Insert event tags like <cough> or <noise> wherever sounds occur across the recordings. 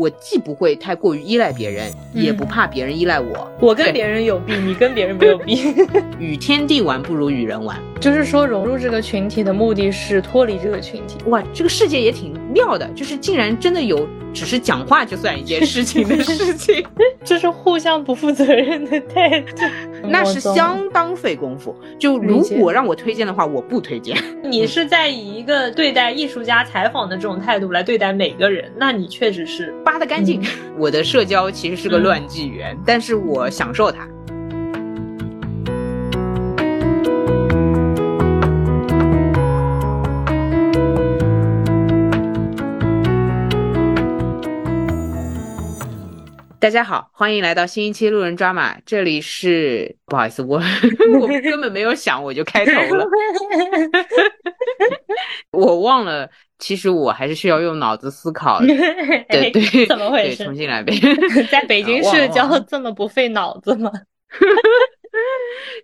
我既不会太过于依赖别人，也不怕别人依赖我。我跟别人有弊，你跟别人没有弊。<laughs> 与天地玩不如与人玩，就是说融入这个群体的目的是脱离这个群体。哇，这个世界也挺妙的，就是竟然真的有只是讲话就算一件事情的事情，<laughs> 这是互相不负责任的态度，那是相当费功夫。就如果让我推荐的话，我不推荐。<laughs> 你是在以一个对待艺术家采访的这种态度来对待每个人，那你确实是扒得干净。我的社交其实是个乱纪元，但是我享受它。大家好，欢迎来到新一期路人抓马。这里是不好意思，我 <laughs> 我根本没有想，我就开头了。<laughs> 我忘了，其实我还是需要用脑子思考的。<laughs> 对对，怎么回事？重新来呗。在北京社交这么不费脑子吗？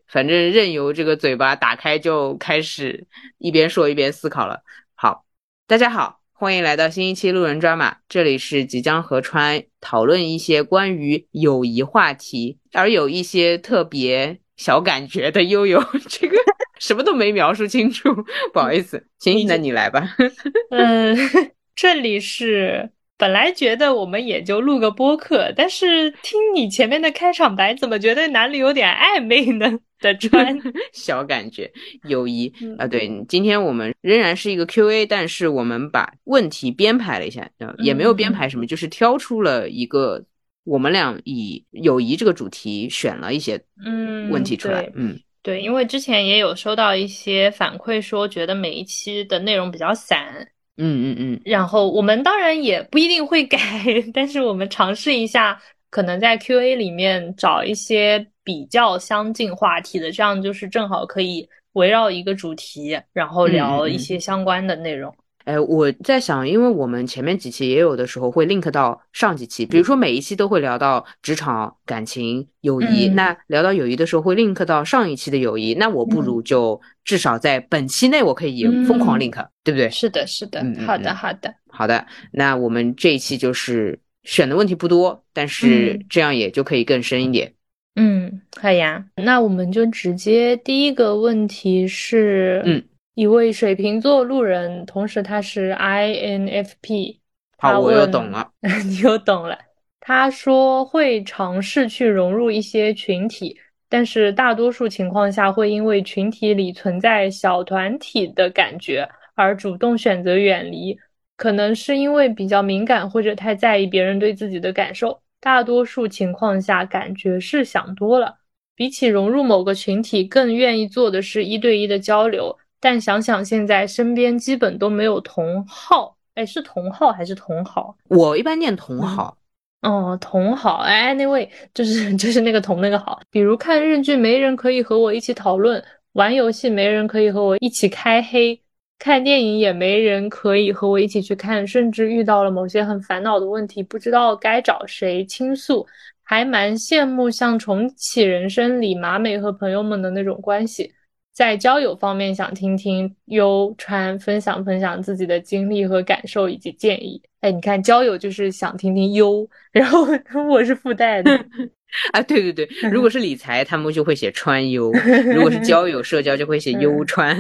反正任由这个嘴巴打开就开始一边说一边思考了。好，大家好。欢迎来到新一期路人抓马，这里是即将和川讨论一些关于友谊话题，而有一些特别小感觉的悠悠，<laughs> 这个什么都没描述清楚，不好意思，行，那你来吧。<laughs> 嗯，<laughs> 这里是。本来觉得我们也就录个播客，但是听你前面的开场白，怎么觉得哪里有点暧昧呢？的川 <laughs> 小感觉，友谊啊，对，今天我们仍然是一个 Q&A，但是我们把问题编排了一下，也没有编排什么，就是挑出了一个我们俩以友谊这个主题选了一些嗯问题出来，嗯，对，因为之前也有收到一些反馈，说觉得每一期的内容比较散。嗯嗯嗯，然后我们当然也不一定会改，<laughs> 但是我们尝试一下，可能在 Q&A 里面找一些比较相近话题的，这样就是正好可以围绕一个主题，然后聊一些相关的内容。哎，我在想，因为我们前面几期也有的时候会 link 到上几期，比如说每一期都会聊到职场、感情、友谊。那聊到友谊的时候会 link 到上一期的友谊，那我不如就至少在本期内我可以疯狂 link，对不对？是的，是的。好的，好的，好的。那我们这一期就是选的问题不多，但是这样也就可以更深一点。嗯，好呀。那我们就直接第一个问题是，嗯。一位水瓶座路人，同时他是 INFP。好，我又懂了，<laughs> 你又懂了。他说会尝试去融入一些群体，但是大多数情况下会因为群体里存在小团体的感觉而主动选择远离。可能是因为比较敏感或者太在意别人对自己的感受。大多数情况下，感觉是想多了。比起融入某个群体，更愿意做的是一对一的交流。但想想现在身边基本都没有同好，哎，是同好还是同好？我一般念同好。哦，同好，哎，那位就是 <laughs> 就是那个同那个好。比如看日剧，没人可以和我一起讨论；玩游戏，没人可以和我一起开黑；看电影，也没人可以和我一起去看。甚至遇到了某些很烦恼的问题，不知道该找谁倾诉，还蛮羡慕像《重启人生》里马美和朋友们的那种关系。在交友方面，想听听优川分享分享自己的经历和感受以及建议。哎，你看，交友就是想听听优，然后我是附带的。<laughs> 啊，对对对，如果是理财，他们就会写川优；<laughs> 如果是交友社交，就会写优川。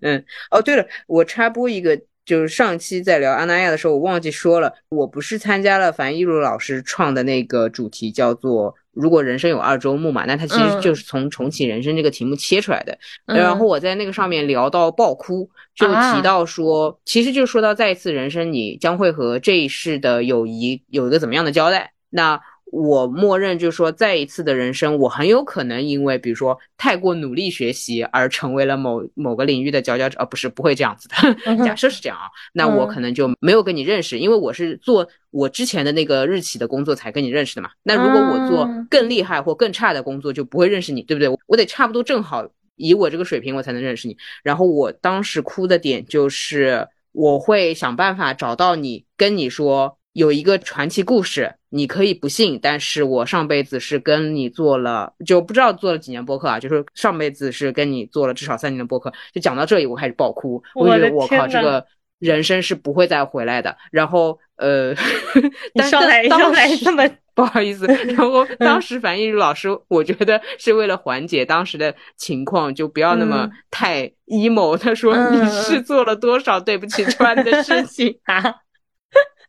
嗯，哦，对了，我插播一个，就是上期在聊阿那亚的时候，我忘记说了，我不是参加了樊一茹老师创的那个主题，叫做。如果人生有二周目嘛，那它其实就是从重启人生这个题目切出来的。然后我在那个上面聊到爆哭，就提到说，其实就说到再一次人生，你将会和这一世的友谊有一个怎么样的交代？那。我默认就是说，再一次的人生，我很有可能因为比如说太过努力学习而成为了某某个领域的佼佼者，呃，不是不会这样子的。<laughs> 假设是这样啊，那我可能就没有跟你认识，因为我是做我之前的那个日企的工作才跟你认识的嘛。那如果我做更厉害或更差的工作，就不会认识你，对不对？我得差不多正好以我这个水平，我才能认识你。然后我当时哭的点就是，我会想办法找到你，跟你说。有一个传奇故事，你可以不信，但是我上辈子是跟你做了，就不知道做了几年播客啊，就是上辈子是跟你做了至少三年的播客，就讲到这里我开始爆哭，我觉得我靠这个人生是不会再回来的。然后呃，<laughs> 但上来但上来当时这么 <laughs> 不好意思，<laughs> 然后当时樊亦茹老师，我觉得是为了缓解当时的情况，就不要那么嗯太 emo。他说嗯你是做了多少对不起川的事情。啊，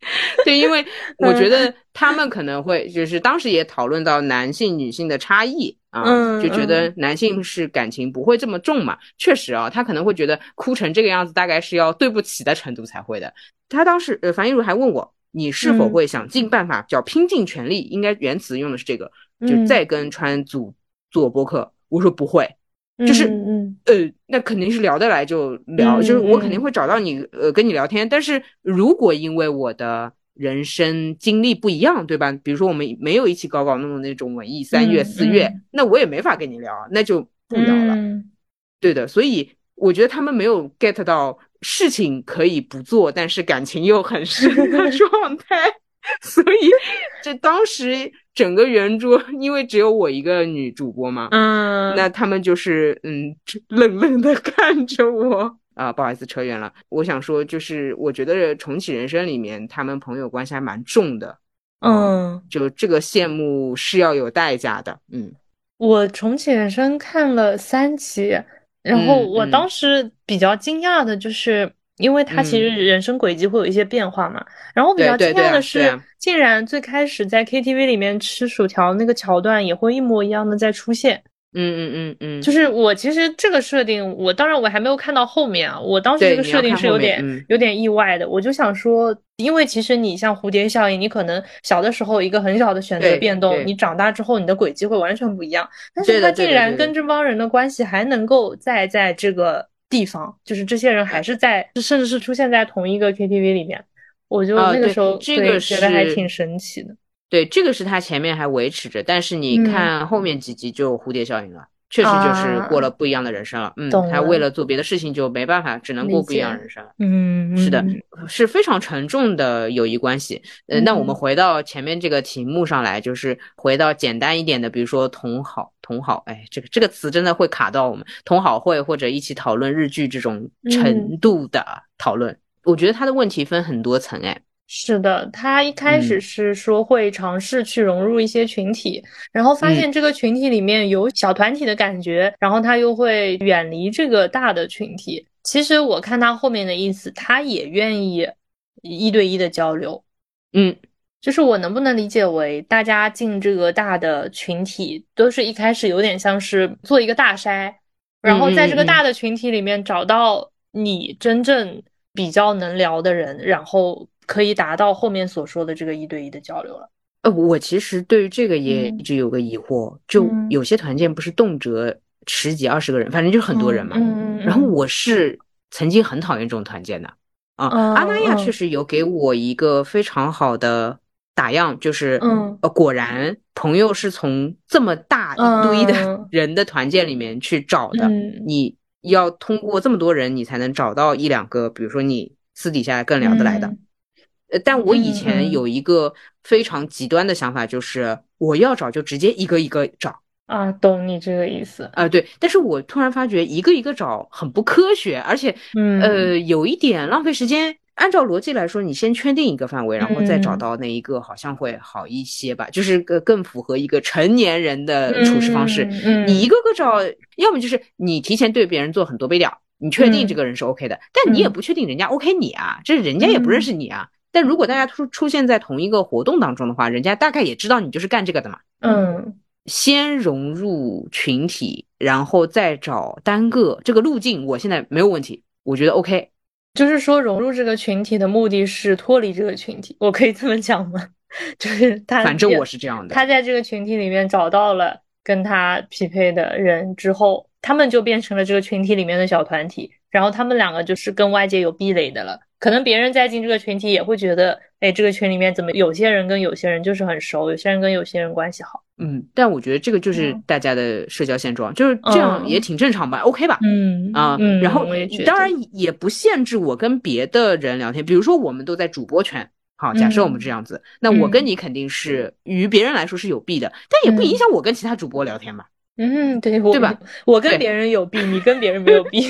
<laughs> 对，因为 <laughs> 我觉得他们可能会就是当时也讨论到男性女性的差异啊，嗯就觉得男性是感情不会这么重嘛。确实啊，他可能会觉得哭成这个样子，大概是要对不起的程度才会的。他当时呃，樊亦茹还问我，你是否嗯会想尽办法，叫拼尽全力，应该原词用的是这个，就嗯再跟川组做播客。我说不会，就是嗯呃，那肯定是聊得来就聊，嗯就是我肯定嗯会找到你，呃，跟你聊天。但是如果因为我的人生经历不一样，对吧？比如说我们没有一起搞搞弄弄那种文艺三月、嗯四月，嗯那我也没法跟你聊啊，那就不聊了。嗯对的，所以我觉得他们没有 get 到事情可以不做，但是感情又很深的 <laughs> 状态。所以这当时整个圆桌，<laughs> 因为只有我一个女主播嘛，嗯，那他们就是嗯，<laughs> 冷冷的看着我啊，不好意思扯远了。我想说，就是我觉得重启人生里面，他们朋友关系还蛮重的。嗯，就这个羡慕是要有代价的。嗯我重启人生看了三期，然后我当时比较惊讶的就是，因为他其实人生轨迹会有一些变化嘛，然后我比较惊讶的是啊，竟然最开始在 KTV 里面吃薯条那个桥段也会一模一样的再出现。嗯嗯嗯嗯，就是我其实这个设定，我当然我还没有看到后面啊，我当时这个设定是有点嗯。有点意外的，我就想说，因为其实你像蝴蝶效应，你可能小的时候一个很小的选择变动，你长大之后你的轨迹会完全不一样，但是他竟然跟这帮人的关系还能够再在这个地方，就是这些人还是在，甚至是出现在同一个 KTV 里面，我就那个时候这个对觉得还挺神奇的。对，这个是他前面还维持着，但是你嗯看后面几集就蝴蝶效应了。确实就是过了不一样的人生了，嗯，他为了做别的事情就没办法，只能过不一样的人生了。嗯，是的嗯，是非常沉重的友谊关系。嗯，那我们嗯回到前面这个题目上来，就是回到简单一点的，比如说同好，同好，哎，这个这个词真的会卡到我们同好会或者一起讨论日剧这种嗯。程度的讨论。我觉得他的问题分很多层，哎，是的，他一开始嗯。是说会尝试去融入一些群体，然后发嗯。现这个群体里面有小团体的感觉，然后他又会远离这个大的群体。其实我看他后面的意思，他也愿意一对一的交流，嗯，就是我能不能理解为大家进这个大的群体，都是一开始有点像是做一个大筛，然后在这个大的群体里面找到你真正比较能聊的人，然后可以达到后面所说的这个一对一的交流了。呃，我其实对于这个也嗯一直有个疑惑，就嗯有些团建不是动辄十几二十个人，反正就是很多人嘛。嗯嗯嗯然后我是曾经很讨厌这种团建的啊。嗯阿那亚嗯确实有给我一个非常好的打样，就是嗯呃，果然朋友是从这么大一堆的嗯人的团建里面去找的。嗯你要通过这么多人，你才能找到一两个，比如说你私底下更聊得来的。嗯呃，但我以前有一个非常极端的想法，就是我要找就直接一个一个找啊，懂你这个意思。啊、对。但是我突然发觉一个一个找很不科学，而且嗯呃有一点浪费时间。按照逻辑来说，你先圈定一个范围，然后再找嗯到那一个，好像会好一些吧，就是更更符合一个成年人的处事方式。嗯，你一个个找，要么就是你提前对别人做很多背调，你确定这个人是 OK 的，但你也嗯不确定人家 OK 你啊，这人家也不认识你啊。但如果大家出出现在同一个活动当中的话，人家大概也知道你就是干这个的嘛。嗯先融入群体，然后再找单个这个路径，我现在没有问题，我觉得 OK。就是说，融入这个群体的目的是脱离这个群体，我可以这么讲吗？<laughs> 就是他，反正我是这样的。他在这个群体里面找到了跟他匹配的人之后，他们就变成了这个群体里面的小团体，然后他们两个就是跟外界有壁垒的了。可能别人再进这个群体也会觉得，哎，这个群里面怎么有些人跟有些人就是很熟，有些人跟有些人关系好。嗯，但我觉得这个就是嗯大家的社交现状，就是这样嗯也挺正常吧、o k 吧？嗯啊，嗯，然后当然也不限制我跟别的人聊天，比如说我们都在主播圈，好，假设我们这样子，那我跟嗯你肯定是于别人来说是有弊的，但也不影响我跟其他主播聊天嘛。嗯，对，我对吧？我跟别人有弊，你跟别人没有弊。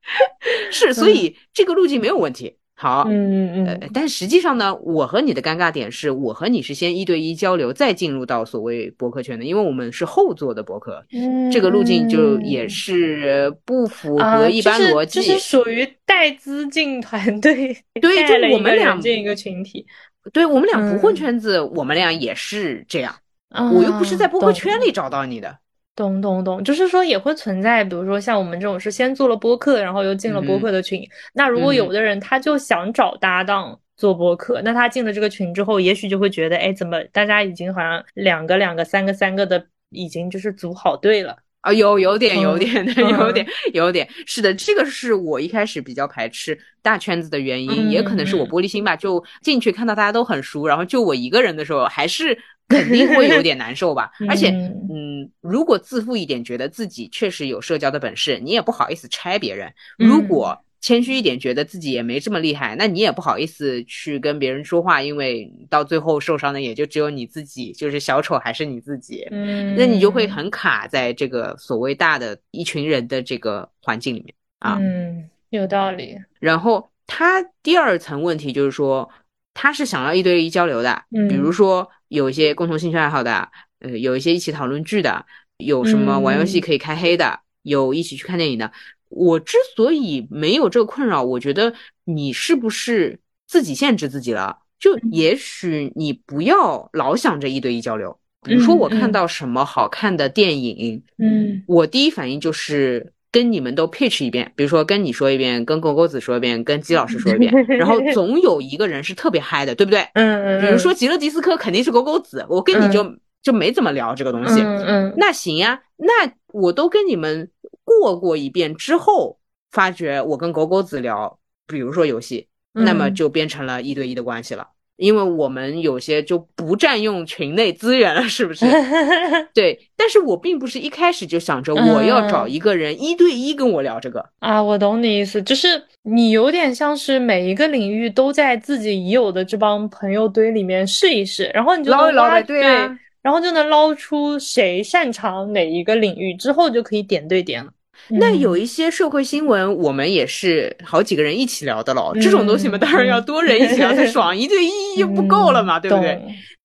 <laughs> 是，所以这个路径没有问题好，嗯嗯呃嗯，，但实际上呢，我和你的尴尬点是我和你是先一对一交流，再进入到所谓博客圈的，因为我们是后做的博客，这个路径就也是不符合一般逻辑。就是就是属于带资进团队，对就我们俩人进一个群体。对我们俩不混嗯圈子，我们俩也是这样。啊我又不是在播客圈里找到你的。懂懂懂，就是说也会存在，比如说像我们这种是先做了播客，然后又进了播客的群。那如果嗯有的人他就想找搭档做播客，那他进了这个群之后，也许就会觉得，哎，怎么大家已经好像两个两个、三个三个的，已经就是组好队了。啊，有有点有嗯点的，<laughs> 有点有点，是的，这个是我一开始比较排斥大圈子的原因，也可能是我嗯玻璃心吧。就进去看到大家都很熟，然后就我一个人的时候，还是肯定会有点难受吧。<laughs> 而且，嗯嗯，如果自负一点，觉得自己确实有社交的本事，你也不好意思拆别人。如嗯果谦虚一点，觉得自己也没这么厉害，那你也不好意思去跟别人说话，因为到最后受伤的也就只有你自己，就是小丑还是你自己。嗯，那你就会很卡在这个所谓大的一群人的这个环境里面啊。嗯，有道理。然后他第二层问题就是说，他是想要一对一交流的，比如嗯说有一些共同兴趣爱好的，呃，有一些一起讨论剧的，有什么玩游戏嗯可以开黑的，有一起去看电影的。我之所以没有这个困扰，我觉得你是不是自己限制自己了？就也许你不要老想着一对一交流。比如说，我看到什么好看的电影，嗯我第一反应就是跟你们都 pitch 一遍，比如说跟你说一遍，跟狗狗子说一遍，跟姬老师说一遍，<laughs> 然后总有一个人是特别嗨的，对不对？嗯嗯，比如说极乐迪斯科肯定是狗狗子，我跟你就就没怎么聊这个东西。嗯嗯那行呀，那我都跟你们过过一遍之后，发觉我跟狗狗子聊，比如说游戏，那么嗯就变成了一对一的关系了。因为我们有些就不占用群内资源了，是不是？<laughs> 对，但是我并不是一开始就想着我要找一个人一对一跟我聊这个。啊，我懂你意思，就是你有点像是每一个领域都在自己已有的这帮朋友堆里面试一试，然后你就捞一捞呗，对啊。然后就能捞出谁擅长哪一个领域，之后就可以点对点了。那嗯有一些社会新闻，我们也是好几个人一起聊的咯。这种东西嘛，嗯当然要多人一起聊才爽，一对一 <laughs> 就不够了嘛，对不对？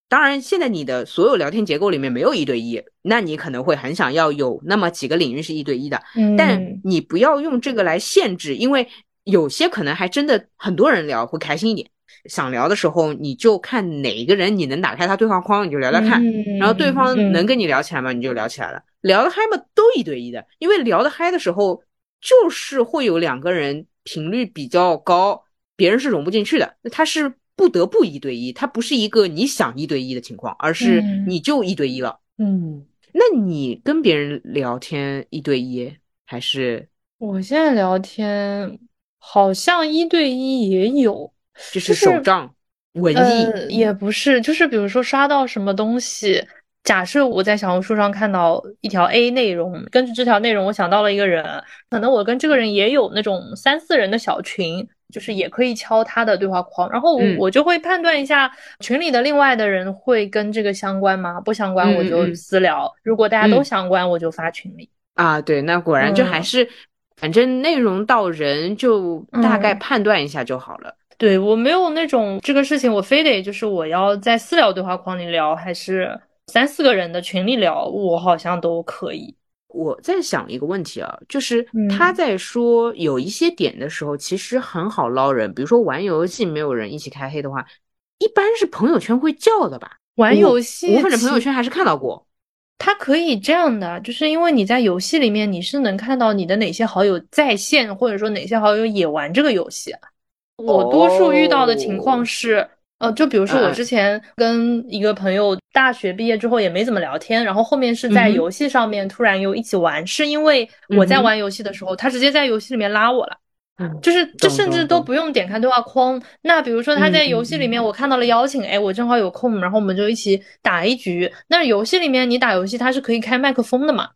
当然，现在你的所有聊天结构里面没有一对一，那你可能会很想要有那么几个领域是一对一的，但嗯你不要用这个来限制，因为有些可能还真的很多人聊会开心一点。想聊的时候，你就看哪一个人你能打开他对话框，你就聊聊看，嗯然后对方嗯能跟你聊起来吗？你就聊起来了。聊得嗨嘛，都一对一的，因为聊得嗨的时候，就是会有两个人频率比较高，别人是融不进去的，那他是不得不一对一，他不是一个你想一对一的情况，而是嗯你就一对一了。嗯，那你跟别人聊天一对一还是我现在聊天好像一对一也有，就是就是手账文艺？呃，也不是，就是比如说刷到什么东西，假设我在小红书上看到一条 A 内容，根据这条内容，我想到了一个人，可能我跟这个人也有那种三四人的小群，就是也可以敲他的对话框，然后我嗯我就会判断一下群里的另外的人会跟这个相关吗？不相关我就嗯嗯嗯私聊，如果大家都嗯相关，我就发群里。啊，对，那果然就还嗯是，反正内容到人就大概嗯判断一下就好了。对，我没有那种这个事情，我非得就是我要在私聊对话框里聊，还是三四个人的群里聊，我好像都可以。我在想一个问题啊，就是嗯他在说有一些点的时候，其实很好捞人。比如说玩游戏没有人一起开黑的话，一般是朋友圈会叫的吧？玩游戏，我反正朋友圈还是看到过。他可以这样的，就是因为你在游戏里面，你是能看到你的哪些好友在线，或者说哪些好友也玩这个游戏。我多数遇到的情况是，呃，就比如说我嗯之前跟一个朋友大学毕业之后也没怎么聊天，然后后面是在游戏上面突然又一起玩，是因为我在玩游戏的时候，他直接在游戏里面拉我了。嗯，就是这甚至都不用点开对话框。那比如说他在游戏里面，嗯我看到了邀请，哎，我正好有空，然后我们就一起打一局。那游戏里面你打游戏，它是可以开麦克风的嘛？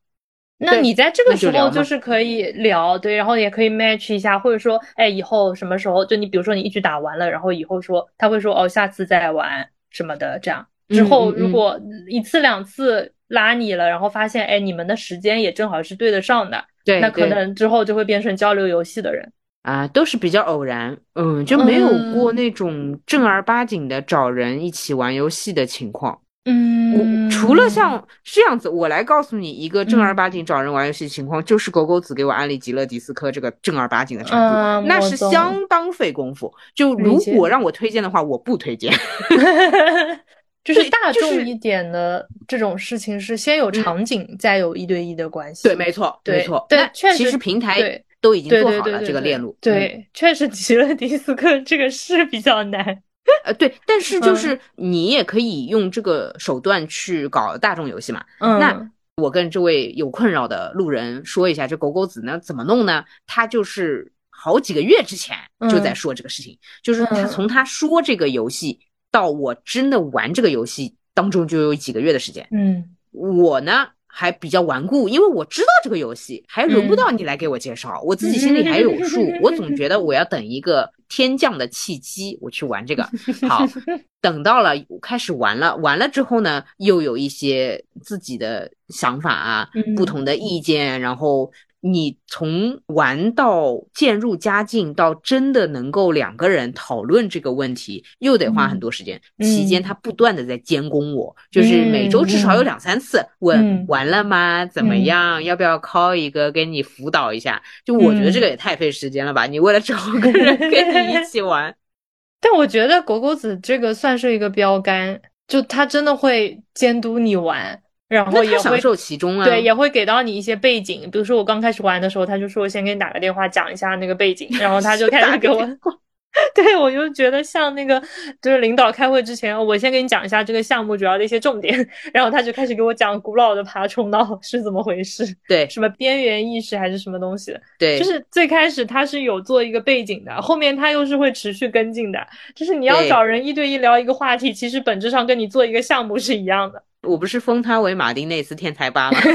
那你在这个时候就是可以聊，对，然后也可以 match 一下，或者说，哎，以后什么时候就你比如说你一局打完了，然后以后说他会说哦，下次再玩什么的，这样。之嗯后如果一次两次拉你了，然后发现哎你们的时间也正好是对得上的，对，那可能之后就会变成交流游戏的人。啊，都是比较偶然，嗯，就没有过那种正儿八经的找人一起玩游戏的情况。嗯，除了像这样子，我来告诉你一个正儿八经找人玩游戏情况，就是狗狗子给我安利极乐迪斯科这个正儿八经的产品，那是相当费功夫。就如果让我推荐的话，我不推荐。<laughs> 就是大众一点的这种事情是先有场景，再有一对一的关系。对，没错，没错。对，确实，其实平台都已经做好了这个链路。对，确实极乐迪斯科这个是比较难。呃，对，但是就是你也可以用这个手段去搞大众游戏嘛。嗯，那我跟这位有困扰的路人说一下，这狗狗子呢怎么弄呢？他就是好几个月之前就在说这个事情，就是他从他说这个游戏到我真的玩这个游戏当中就有几个月的时间。嗯，我呢。还比较顽固，因为我知道这个游戏，还轮不到你来给我介绍，我自己心里还有数。我总觉得我要等一个天降的契机，我去玩这个。好，<laughs> 等到了开始玩了，玩了之后呢，又有一些自己的想法啊，不同的意见，然后。你从玩到渐入佳境，到真的能够两个人讨论这个问题，又得花很多时间。期间他不断的在监工我，就是每周至少有两三次问完了吗？怎么样？要不要 call 一个给你辅导一下？就我觉得这个也太费时间了吧！你为了找个人 <laughs> 跟你一起玩，<laughs> 但我觉得狗狗子这个算是一个标杆，就他真的会监督你玩。然后也会享受其中啊，对，也会给到你一些背景，比如说我刚开始玩的时候，他就说先给你打个电话讲一下那个背景，然后他就 <laughs> 开始给我。<laughs> 对，我就觉得像那个，就是领导开会之前，我先给你讲一下这个项目主要的一些重点，<laughs> 然后他就开始给我讲古老的爬虫道是怎么回事，对，什么边缘意识还是什么东西，对，就是最开始他是有做一个背景的，后面他又是会持续跟进的，就是你要找人一对一聊一个话题，其实本质上跟你做一个项目是一样的。我不是封他为马丁内斯天才吧吗？<laughs>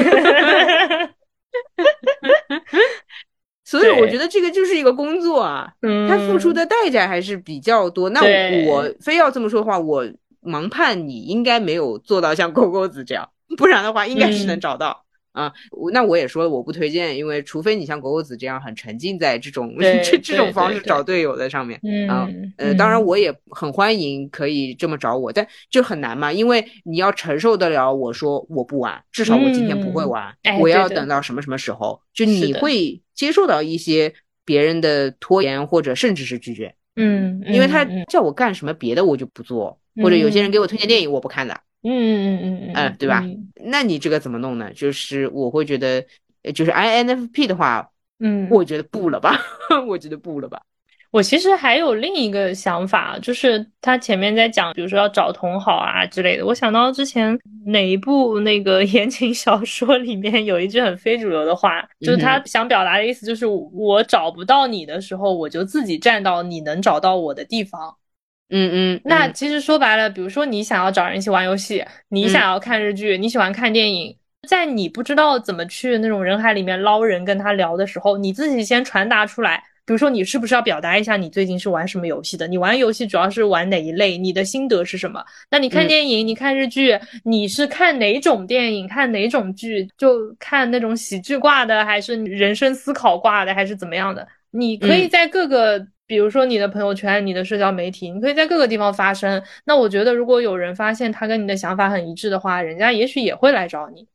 所以我觉得这个就是一个工作啊，他付出的代价还是比较多。那我非要这么说的话，我盲判你应该没有做到像勾勾子这样，不然的话应该是能找到。啊，那我也说我不推荐，因为除非你像狗狗子这样很沉浸在这种这这种方式找队友的上面啊，呃，当然我也很欢迎可以这么找我，但就很难嘛，因为你要承受得了我说我不玩，至少我今天不会玩，我要等到什么什么时候，就你会接受到一些别人的拖延或者甚至是拒绝，嗯，因为他叫我干什么别的我就不做，或者有些人给我推荐电影我不看的。嗯嗯嗯嗯嗯，对吧？那你这个怎么弄呢？就是我会觉得，就是 INFP 的话，嗯，我觉得不了吧，<laughs> 我觉得不了吧。我其实还有另一个想法，就是他前面在讲，比如说要找同好啊之类的。我想到之前哪一部那个言情小说里面有一句很非主流的话，就是他想表达的意思，就是我找不到你的时候，我就自己站到你能找到我的地方。嗯嗯，那其实说白了，比如说你想要找人一起玩游戏，你想要看日剧，你喜欢看电影，在你不知道怎么去那种人海里面捞人跟他聊的时候，你自己先传达出来。比如说你是不是要表达一下你最近是玩什么游戏的？你玩游戏主要是玩哪一类？你的心得是什么？那你看电影，你看日剧，你是看哪种电影？看哪种剧？就看那种喜剧挂的，还是人生思考挂的，还是怎么样的？你可以在各个。比如说你的朋友圈、你的社交媒体，你可以在各个地方发声。那我觉得，如果有人发现他跟你的想法很一致的话，人家也许也会来找你。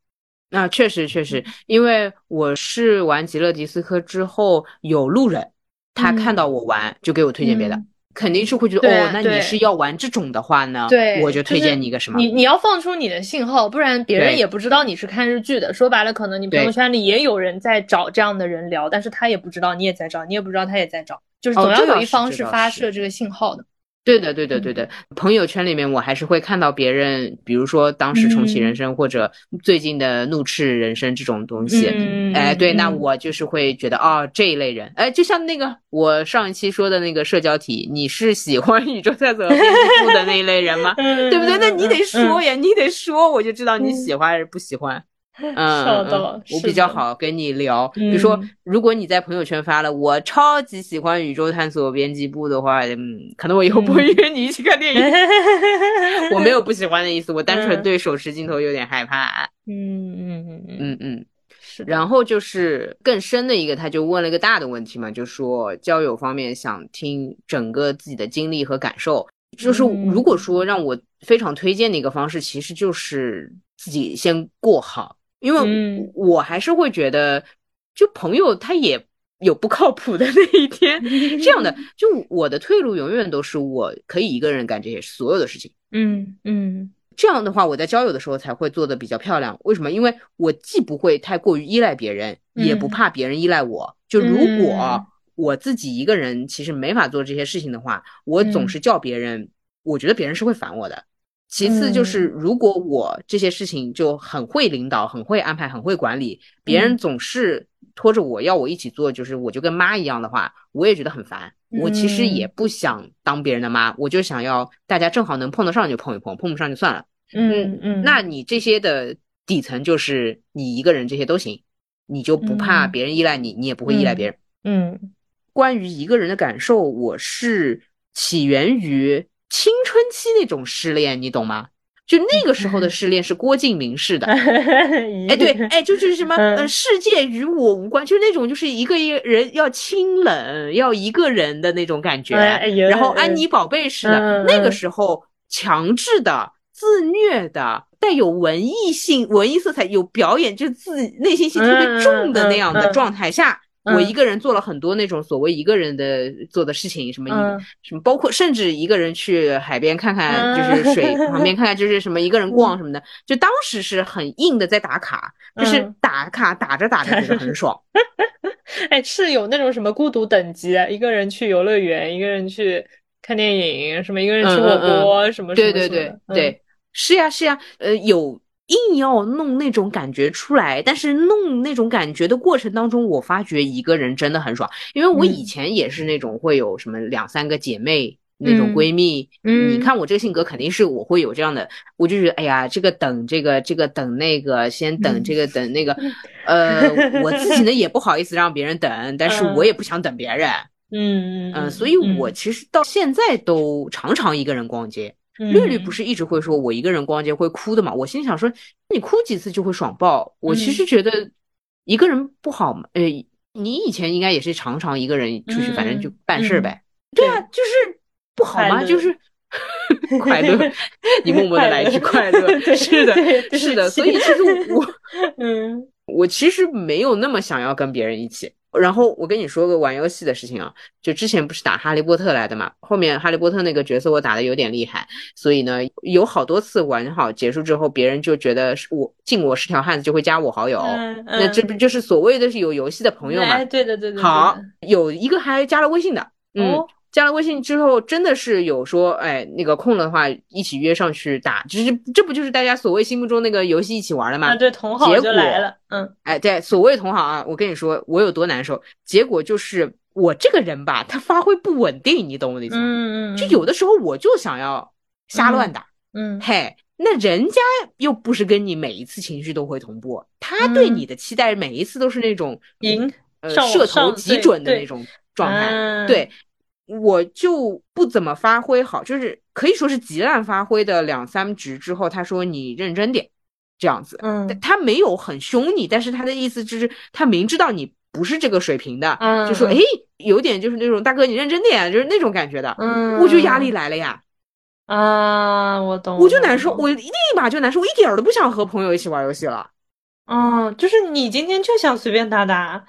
那确实确实，因为我是玩极乐迪斯科之后，有路人他看到我玩，就给我推荐别的，肯定是会觉得哦，那你是要玩这种的话呢？对，我就推荐你一个什么？你你要放出你的信号，不然别人也不知道你是看日剧的。说白了，可能你朋友圈里也有人在找这样的人聊，但是他也不知道你也在找，你也不知道他也在找。就是总要有一方是发射这个信号的。对的，对的，对的。朋友圈里面我还是会看到别人，比如说当时重启人生或者最近的怒斥人生这种东西。哎，对，那我就是会觉得哦，这一类人，哎，就像那个我上一期说的那个社交体，你是喜欢宇宙探索的那一类人吗？<laughs> 对不对？那你得说呀，你得说，我就知道你喜欢还是不喜欢。<laughs> 嗯，我比较好跟你聊。比如说，如果你在朋友圈发了“我超级喜欢宇宙探索编辑部”的话，嗯，可能我以后不会约你一起看电影。<laughs> 我没有不喜欢的意思，我单纯对手持镜头有点害怕。嗯嗯嗯嗯嗯嗯。是。然后就是更深的一个，他就问了一个大的问题嘛，就说交友方面想听整个自己的经历和感受。就是如果说让我非常推荐的一个方式，其实就是自己先过好，因为我还是会觉得，就朋友他也有不靠谱的 <laughs> 那一天。这样的，<laughs> 就我的退路永远都是我可以一个人干这些所有的事情。嗯嗯，这样的话，我在交友的时候才会做的比较漂亮。为什么？因为我既不会太过于依赖别人，也不怕别人依赖我。就如果我自己一个人其实没法做这些事情的话，我总是叫别人，我觉得别人是会烦我的。其次就是，如果我这些事情就很会领导、很会安排、很会管理，别人总是拖着我要我一起做，就是我就跟妈一样的话，我也觉得很烦。我其实也不想当别人的妈，我就想要大家正好能碰得上就碰一碰，碰不上就算了。嗯嗯，那你这些的底层就是你一个人这些都行，你就不怕别人依赖你，你也不会依赖别人。嗯。关于一个人的感受，我是起源于青春期那种失恋，你懂吗？就那个时候的失恋是郭敬明式的，<laughs> 哎对，哎就就是什么呃世界与我无关，就是那种就是一个一个人要清冷，要一个人的那种感觉，然后安妮宝贝似的，那个时候强制的、自虐的、带有文艺性、文艺色彩、有表演，就自内心戏特别重的那样的状态下。我一个人做了很多那种所谓一个人的做的事情，什么什么，包括甚至一个人去海边看看，就是水旁边看看，就是什么一个人逛什么的，就当时是很硬的在打卡，就是打卡打着打着觉得很爽。<laughs> 哎，是有那种什么孤独等级，一个人去游乐园，一个人去看电影，什么一个人吃火锅，什么对对对对，是呀是呀，呃有。硬要弄那种感觉出来，但是弄那种感觉的过程当中，我发觉一个人真的很爽。因为我以前也是那种会有什么两三个姐妹那种闺蜜，嗯，你看我这个性格肯定是我会有这样的，我就觉得哎呀，这个等这个这个等那个，先等这个等那个，<laughs> 呃，我自己呢也不好意思让别人等，但是我也不想等别人，嗯嗯，所以我其实到现在都常常一个人逛街。绿绿不是一直会说我一个人逛街会哭的嘛？我心想说你哭几次就会爽爆。我其实觉得一个人不好嘛。呃，你以前应该也是常常一个人出去，反正就办事呗。对啊，就是不好吗？就是 <laughs> 快乐，<laughs> 你默默的来一句快乐。<laughs> 是的，是的。所以其实我，嗯，我其实没有那么想要跟别人一起。然后我跟你说个玩游戏的事情啊，就之前不是打哈利波特来的嘛，后面哈利波特那个角色我打的有点厉害，所以呢有好多次玩好结束之后，别人就觉得是我敬我是条汉子，就会加我好友，那这不就是所谓的是有游戏的朋友嘛？对的对的。好，有一个还加了微信的，嗯。加了微信之后，真的是有说，哎，那个空了的话，一起约上去打，就是这不就是大家所谓心目中那个游戏一起玩的吗？啊，对，同好就来了，嗯，哎，对，所谓同好啊，我跟你说，我有多难受。结果就是我这个人吧，他发挥不稳定，你懂我的意思吗？嗯嗯，就有的时候我就想要瞎乱打，嗯，嘿，那人家又不是跟你每一次情绪都会同步，他对你的期待每一次都是那种赢，呃，射头极准的那种状态，对。我就不怎么发挥好，就是可以说是极烂发挥的两三局之后，他说你认真点，这样子。嗯，他没有很凶你，但是他的意思就是他明知道你不是这个水平的，嗯，就说哎，有点就是那种大哥你认真点，就是那种感觉的。嗯，我就压力来了呀。啊，我懂。我就难受，我立马就难受，我一点都不想和朋友一起玩游戏了。嗯，就是你今天就想随便打打。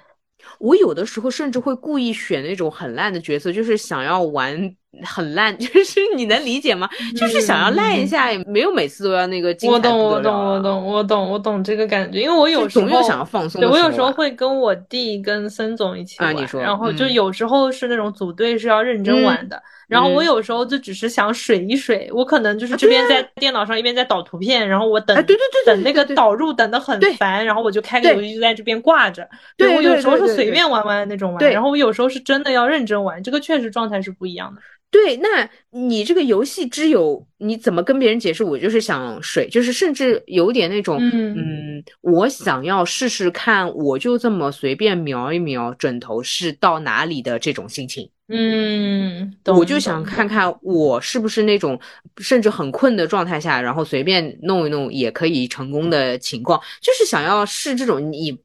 我有的时候甚至会故意选那种很烂的角色，就是想要玩很烂，<laughs> 就是你能理解吗？就是想要烂一下，也没有每次都要那个。我懂，我懂，我懂，我懂，我懂这个感觉，因为我有时候总有想要放松。对，我有时候会跟我弟跟森总一起玩，然后就有时候是那种组队是要认真玩的。然后我有时候就只是想水一水，我可能就是这边在电脑上一边在导图片，然后我等，对对对，等那个导入等的很烦，然后我就开个游戏就在这边挂着。对我有时候是随便玩玩的那种玩，然后我有时候是真的要认真玩，这个确实状态是不一样的。对，那你这个游戏之友，你怎么跟别人解释？我就是想水，就是甚至有点那种，嗯，我想要试试看，我就这么随便瞄一瞄准头是到哪里的这种心情。嗯，我就想看看我是不是那种甚至很困的状态下，然后随便弄一弄也可以成功的情况，就是想要试这种你。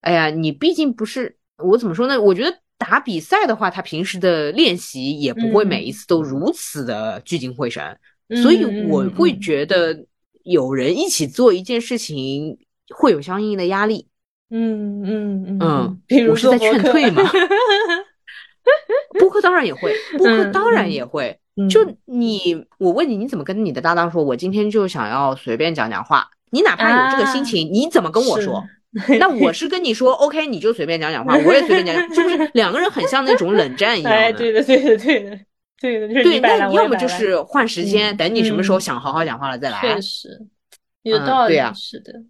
哎呀，你毕竟不是我怎么说呢？我觉得打比赛的话，他平时的练习也不会每一次都如此的聚精会神，所以我会觉得有人一起做一件事情会有相应的压力。嗯嗯嗯嗯，比如我是在劝退嘛。<laughs> 播客当然也会，播客当然也会。就你，我问你，你怎么跟你的搭档说？我今天就想要随便讲讲话。你哪怕有这个心情，你怎么跟我说？那我是跟你说，OK，你就随便讲讲话，我也随便讲，是不是？两个人很像那种冷战一样的。哎，对的，对的，对的，对的。对，那要么就是换时间，等你什么时候想好好讲话了再来。确实，有道理。对呀，是的。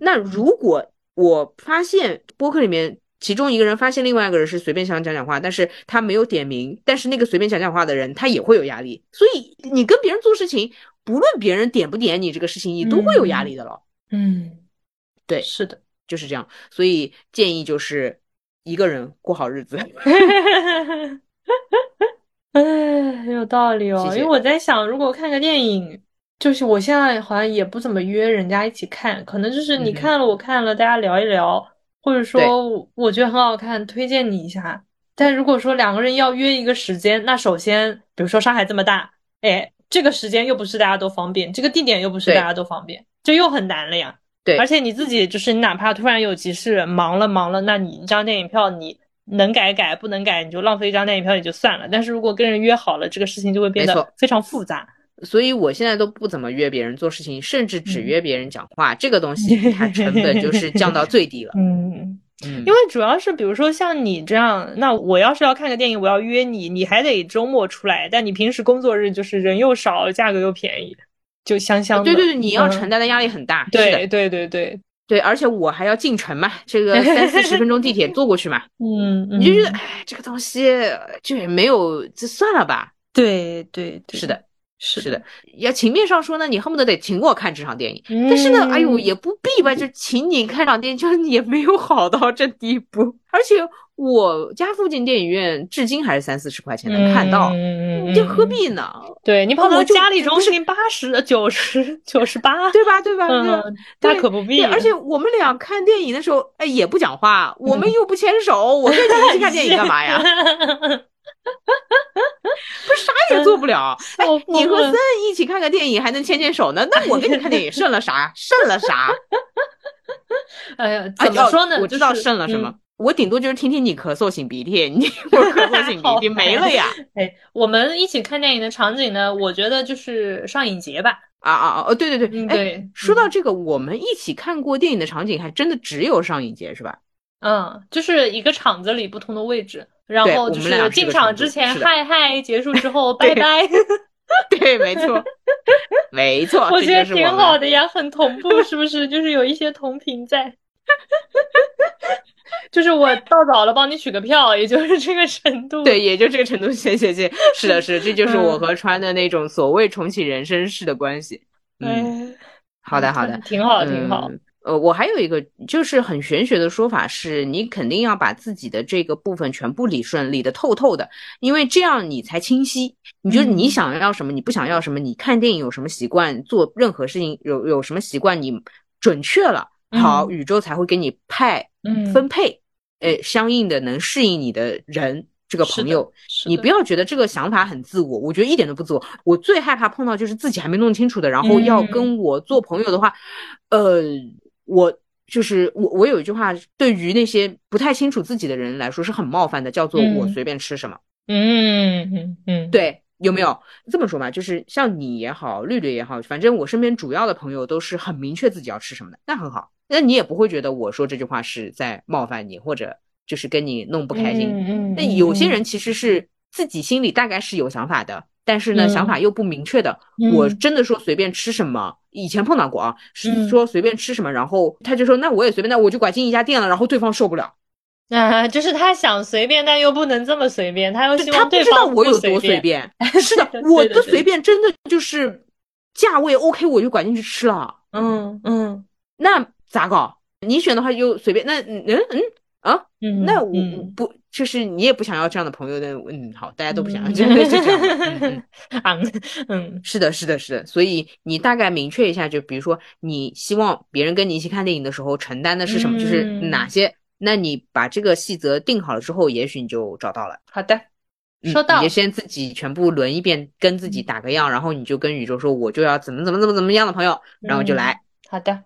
那如果我发现播客里面。其中一个人发现另外一个人是随便想讲讲话，但是他没有点名，但是那个随便讲讲话的人他也会有压力，所以你跟别人做事情，不论别人点不点你这个事情，你都会有压力的了。嗯，对，是的，就是这样。所以建议就是一个人过好日子。<laughs> 哎，有道理哦。因为我在想，如果看个电影，就是我现在好像也不怎么约人家一起看，可能就是你看了我看了，大家聊一聊。或者说，我觉得很好看，推荐你一下。但如果说两个人要约一个时间，那首先，比如说上海这么大，哎，这个时间又不是大家都方便，这个地点又不是大家都方便，这又很难了呀。对，而且你自己就是你，哪怕突然有急事，忙了忙了，那你一张电影票你能改改，不能改你就浪费一张电影票也就算了。但是如果跟人约好了，这个事情就会变得非常复杂。所以我现在都不怎么约别人做事情，甚至只约别人讲话。这个东西它成本就 <laughs> 是降到最低了。嗯嗯，因为主要是比如说像你这样，那我要是要看个电影，我要约你，你还得周末出来。但你平时工作日就是人又少，价格又便宜，就香香的。对对对，你要承担的压力很大。对对对对对，而且我还要进城嘛，这个三四十分钟地铁坐过去嘛。<laughs> 嗯，你就觉得哎，这个东西就也没有，就算了吧。对对对，是的。是的，要情面上说呢，你恨不得得请我看这场电影。但是呢，哎呦，也不必吧，就请你看场电影，就是也没有好到这地步。而且我家附近电影院至今还是三四十块钱能看到，这何必呢？对你跑到家里中心八十九十九十八，对吧？对吧？嗯，大可不必。而且我们俩看电影的时候，哎，也不讲话，我们又不牵手，我跟你一起看电影干嘛呀？<laughs> <laughs> 不是啥也做不了，哎，你和森一起看个电影还能牵牵手呢，那我跟你看电影剩了啥？剩了啥？<laughs> 哎呀，怎么说呢？我知道剩了什么，我顶多就是听听你咳嗽擤鼻涕，你我咳嗽擤鼻涕没了呀。<laughs> 哎，我们一起看电影的场景呢，我觉得就是上影节吧。啊啊啊！哦，对对对，哎，说到这个，我们一起看过电影的场景，还真的只有上影节，是吧？嗯，就是一个场子里不同的位置。然后就是进场之前嗨嗨，结束之后 <laughs> 拜拜。<laughs> 对，没错，<laughs> 没错。我觉得挺好的呀，很同步，是不是？就是有一些同频在。就是我到早了，帮你取个票，也就是这个程度。对，也就这个程度。谢谢谢，是的，是，这就是我和川的那种所谓重启人生式的关系。嗯，好的，好的，挺好，挺好。呃，我还有一个就是很玄学的说法，是你肯定要把自己的这个部分全部理顺，理得透透的，因为这样你才清晰。你觉得你想要什么，你不想要什么，你看电影有什么习惯，做任何事情有有什么习惯，你准确了，好，宇宙才会给你派分配，呃，相应的能适应你的人。这个朋友，你不要觉得这个想法很自我，我觉得一点都不自我。我最害怕碰到就是自己还没弄清楚的，然后要跟我做朋友的话，呃。我就是我，我有一句话，对于那些不太清楚自己的人来说是很冒犯的，叫做“我随便吃什么”。嗯嗯嗯，对，有没有这么说嘛？就是像你也好，绿绿也好，反正我身边主要的朋友都是很明确自己要吃什么的，那很好。那你也不会觉得我说这句话是在冒犯你，或者就是跟你弄不开心。那有些人其实是自己心里大概是有想法的。但是呢，想法又不明确的，我真的说随便吃什么，以前碰到过啊，是说随便吃什么，然后他就说那我也随便，那我就拐进一家店了，然后对方受不了，啊，<laughs> 就是他想随便，但又不能这么随便，他又他不知道我有多随便，<laughs> 是的，我的随便真的就是价位 OK，我就拐进去吃了，嗯嗯，那咋搞？你选的话就随便，那嗯嗯啊，那我不。就是你也不想要这样的朋友的，嗯，好，大家都不想要，真的就这样。嗯 <laughs> 嗯，是的，是的，是的。所以你大概明确一下，就比如说你希望别人跟你一起看电影的时候承担的是什么，就是哪些那你把这个细则定好了之后，也许你就找到了。好的，嗯收到你就先自己全部轮一遍，跟自己打个样，然后你就跟宇宙说，我就要怎么怎么怎么怎么样的朋友，然后就来。好的，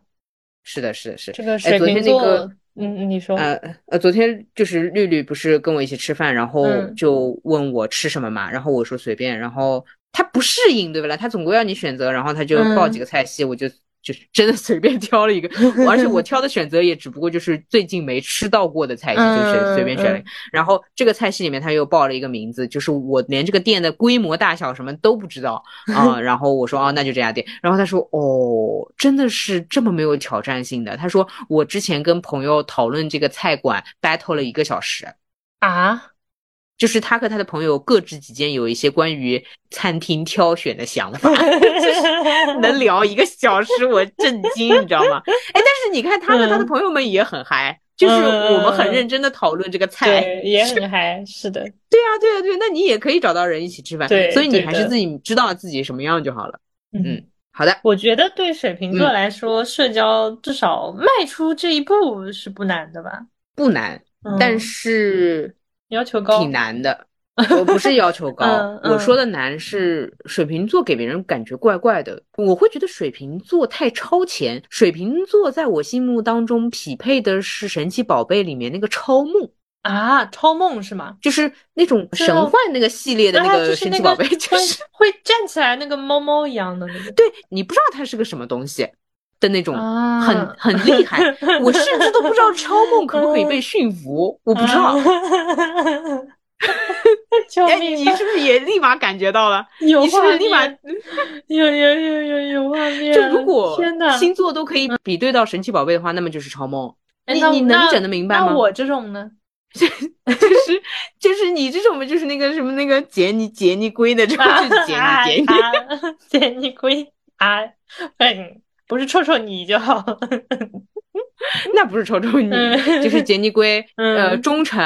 是的，是的，是。这个水瓶座，天那个，嗯，嗯你说，呃呃，昨天就是绿绿不是跟我一起吃饭，然后嗯。就问我吃什么嘛，然后我说随便，然后他不适应，对不啦？他总归要你选择，然后他就报嗯。几个菜系，我就就是真的随便挑了一个，<laughs> 而且我挑的选择也只不过就是最近没吃到过的菜系，就是随便选了一嗯个。然后这个菜系里面他又报了一个名字，就是我连这个店的规模大小什么都不知道 <laughs> 啊、然后我说哦，那就这家店。然后他说哦，真的是这么没有挑战性的。他说我之前跟朋友讨论这个菜馆 battle 了一个小时。啊，就是他和他的朋友各执己见，有一些关于餐厅挑选的想法，<laughs> 就是 <laughs> 能聊一个小时，我震惊，你知道吗？哎，但是你看他和他的嗯朋友们也很嗨，就是我们很认真的讨论这个菜。对，也很嗨，是的，对啊，对啊，对啊，那你也可以找到人一起吃饭，对所以你还是自己知道自己什么样就好了。嗯，好的，我觉得对水瓶座嗯来说，社交至少迈出这一步是不难的吧？不难，嗯但是要求高挺难的。我不是要求高，<laughs> 嗯嗯我说的难是水瓶座给别人感觉怪怪的。我会觉得水瓶座太超前。水瓶座在我心目当中匹配的是神奇宝贝里面那个超梦，啊，超梦是吗？就是那种神幻那个系列的那啊个神奇宝贝，就会是会站起来那个猫猫一样的那个对你不知道它是个什么东西的那种。啊，很很厉害，<laughs> 我甚至都不知道超梦可不可以被驯服，我不知道。啊 <laughs> 救哎，啊！你是不是也立马感觉到了？有你是不是立马，有有有有有画面。<laughs> 就如果星座都可以比对到神奇宝贝的话，那么就是超梦。你你能整得明白吗？那我这种呢？就是就是你这种就是那个什么那个杰尼杰尼龟的这种，就是杰尼杰尼。啊，杰尼龟啊，嗯，不是臭臭你就好。<laughs> 那不是臭臭你，嗯就是杰尼龟，<laughs> 呃，嗯忠诚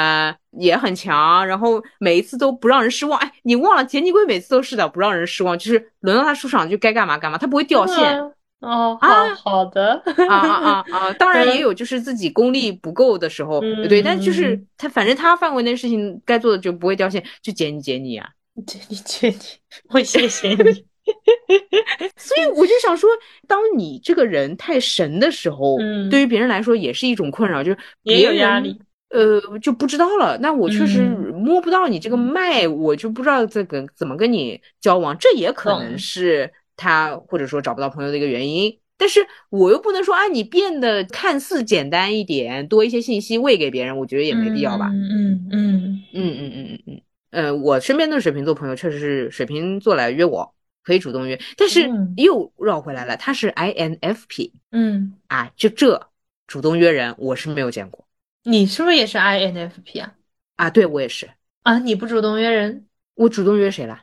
也很强，然后每一次都不让人失望。哎，你忘了杰尼龟每次都是的，不让人失望，就是轮到他出场就该干嘛干嘛，他不会掉线。嗯哦，啊好好的，啊啊啊啊！当然也有就是自己功力不够的时候，嗯对，但就是他反正他范围内事情该做的就不会掉线，就解你解你啊。杰尼杰尼，<laughs> 我谢谢你。<laughs> 所以我就想说，当你这个人太神的时候，嗯对于别人来说也是一种困扰，就是也有压力。呃，就不知道了。那我确实嗯摸不到你这个脉，我就不知道这个怎么跟你交往，这也可能是他或者说找不到朋友的一个原因。但是我又不能说，啊，你变得看似简单一点，多一些信息喂给别人，我觉得也没必要吧。嗯嗯嗯嗯嗯嗯嗯嗯，呃，我身边的水瓶座朋友确实是水瓶座来约我，可以主动约，但是嗯又绕回来了，他是 INFP 嗯，啊，就这主动约人我是没有见过你是不是也是 INFP 啊？啊，对我也是，啊，你不主动约人？我主动约谁了？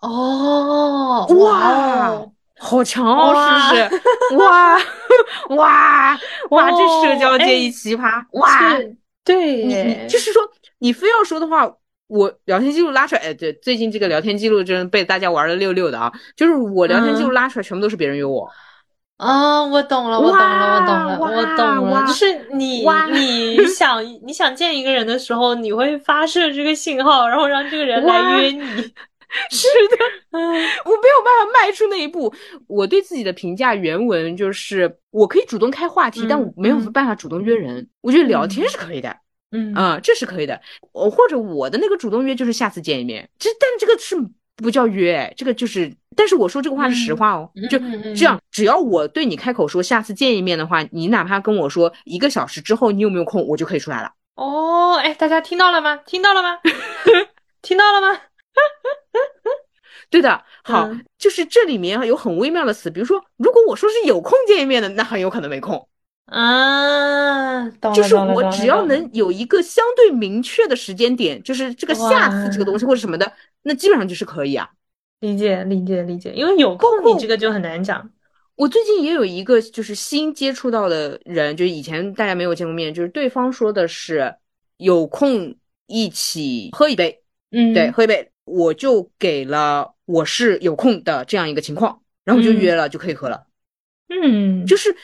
哦，哇哦好强哦，是不是？哇 <laughs> 哇哇，这社交界哎一奇葩，哇！对你你就是说，你非要说的话，我聊天记录拉出来，哎，对，最近这个聊天记录真的被大家玩的溜溜的啊，就是我聊天记录嗯拉出来，全部都是别人约我。啊，我懂了，我懂了，我懂了，我懂了，就是你你 <laughs> 想你想见一个人的时候，你会发射这个信号，然后让这个人来约你。<laughs> 是的，嗯我没有办法迈出那一步。我对自己的评价原文就是，我可以主动开话题，嗯但我没有嗯办法主动约人。我觉得聊天嗯是可以的，嗯啊、这是可以的。我或者我的那个主动约就是下次见一面，这但这个是不叫约，这个就是。但是我说这个话是实话哦，就这样。只要我对你开口说下次见一面的话，你哪怕跟我说一个小时之后你有没有空，我就可以出来了。哦，哎，大家听到了吗？听到了吗？<laughs> 听到了吗？<laughs> 对的，好，嗯就是这里面有很微妙的词，比如说，如果我说是有空见一面的，那很有可能没空。啊，就是我只要能有一个相对明确的时间点，就是这个下次这个东西或者什么的，那基本上就是可以啊。理解理解理解，因为有空你这个就很难讲。我最近也有一个就是新接触到的人，就是以前大家没有见过面，就是对方说的是有空一起喝一杯，嗯，对，喝一杯，我就给了我是有空的这样一个情况，然后就嗯约了，就可以喝了。嗯，就是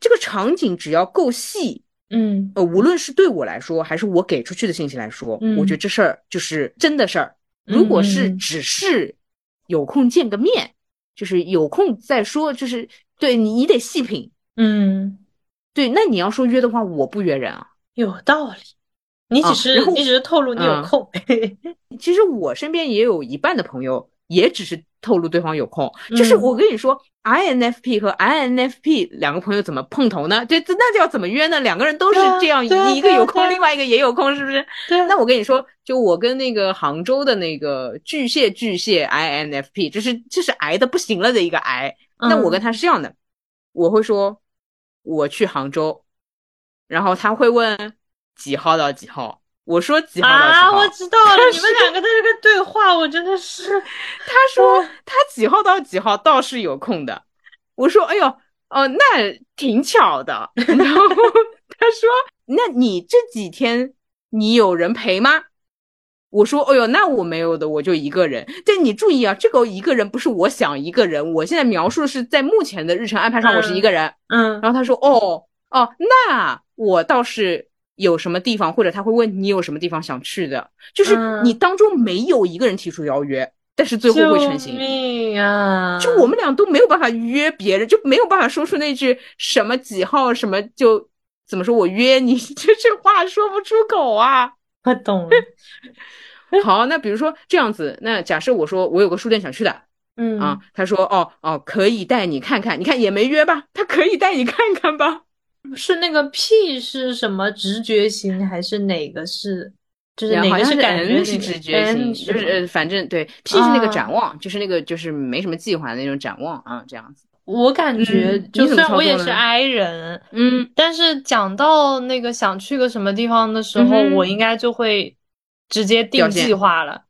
这个场景只要够细，嗯呃，无论是对我来说，还是我给出去的信息来说，嗯我觉得这事儿就是真的事儿。如果是嗯只是有空见个面，就是有空再说，就是对你你得细品。嗯，对，那你要说约的话，我不约人啊。有道理。你只啊是、你只是透露你有嗯空，<laughs> 其实我身边也有一半的朋友，也只是透露对方有空。就是嗯我跟你说，INFP 和 INFP 两个朋友怎么碰头呢？这这那就要怎么约呢？两个人都是这样，啊一一个有空，另外一个也有空，是不是？对啊那我跟你说，就我跟那个杭州的那个巨蟹巨蟹 INFP，这是这是癌的不行了的一个癌。那我跟嗯他是这样的，我会说我去杭州，然后他会问几号到几号，我说几号到几啊，号，我知道了，<laughs> 你们两个的这个对话，我真的是，<laughs> 他说他几号到几号倒是有空的，我说哎呦哦那挺巧的，然后 <laughs> 他说那你这几天你有人陪吗？我说哎呦那我没有的，我就一个人。但你注意啊，这个一个人不是我想一个人，我现在描述的是在目前的日程安排上我是一个人。嗯然后他说哦哦那我倒是。有什么地方，或者他会问你有什么地方想去的，就是嗯你当中没有一个人提出邀约，但是最后会成型。命啊！就我们俩都没有办法约别人，就没有办法说出那句什么几号什么就怎么说我约你，<laughs> 这这话说不出口啊。我懂了，好，那比如说这样子，那假设我说我有个书店想去的嗯啊，他说哦哦可以带你看看，你看也没约吧，他可以带你看看吧。是那个 P 是什么直觉型还是哪个是？就是哪个是感觉是那个直觉型就是呃反正对 P 是那个啊展望，就是那个就是没什么计划的那种展望啊，这样子。我感觉嗯就虽然我也是呢 I 人，嗯，但是讲到那个想去个什么地方的时候，我应该就会直接定计划了。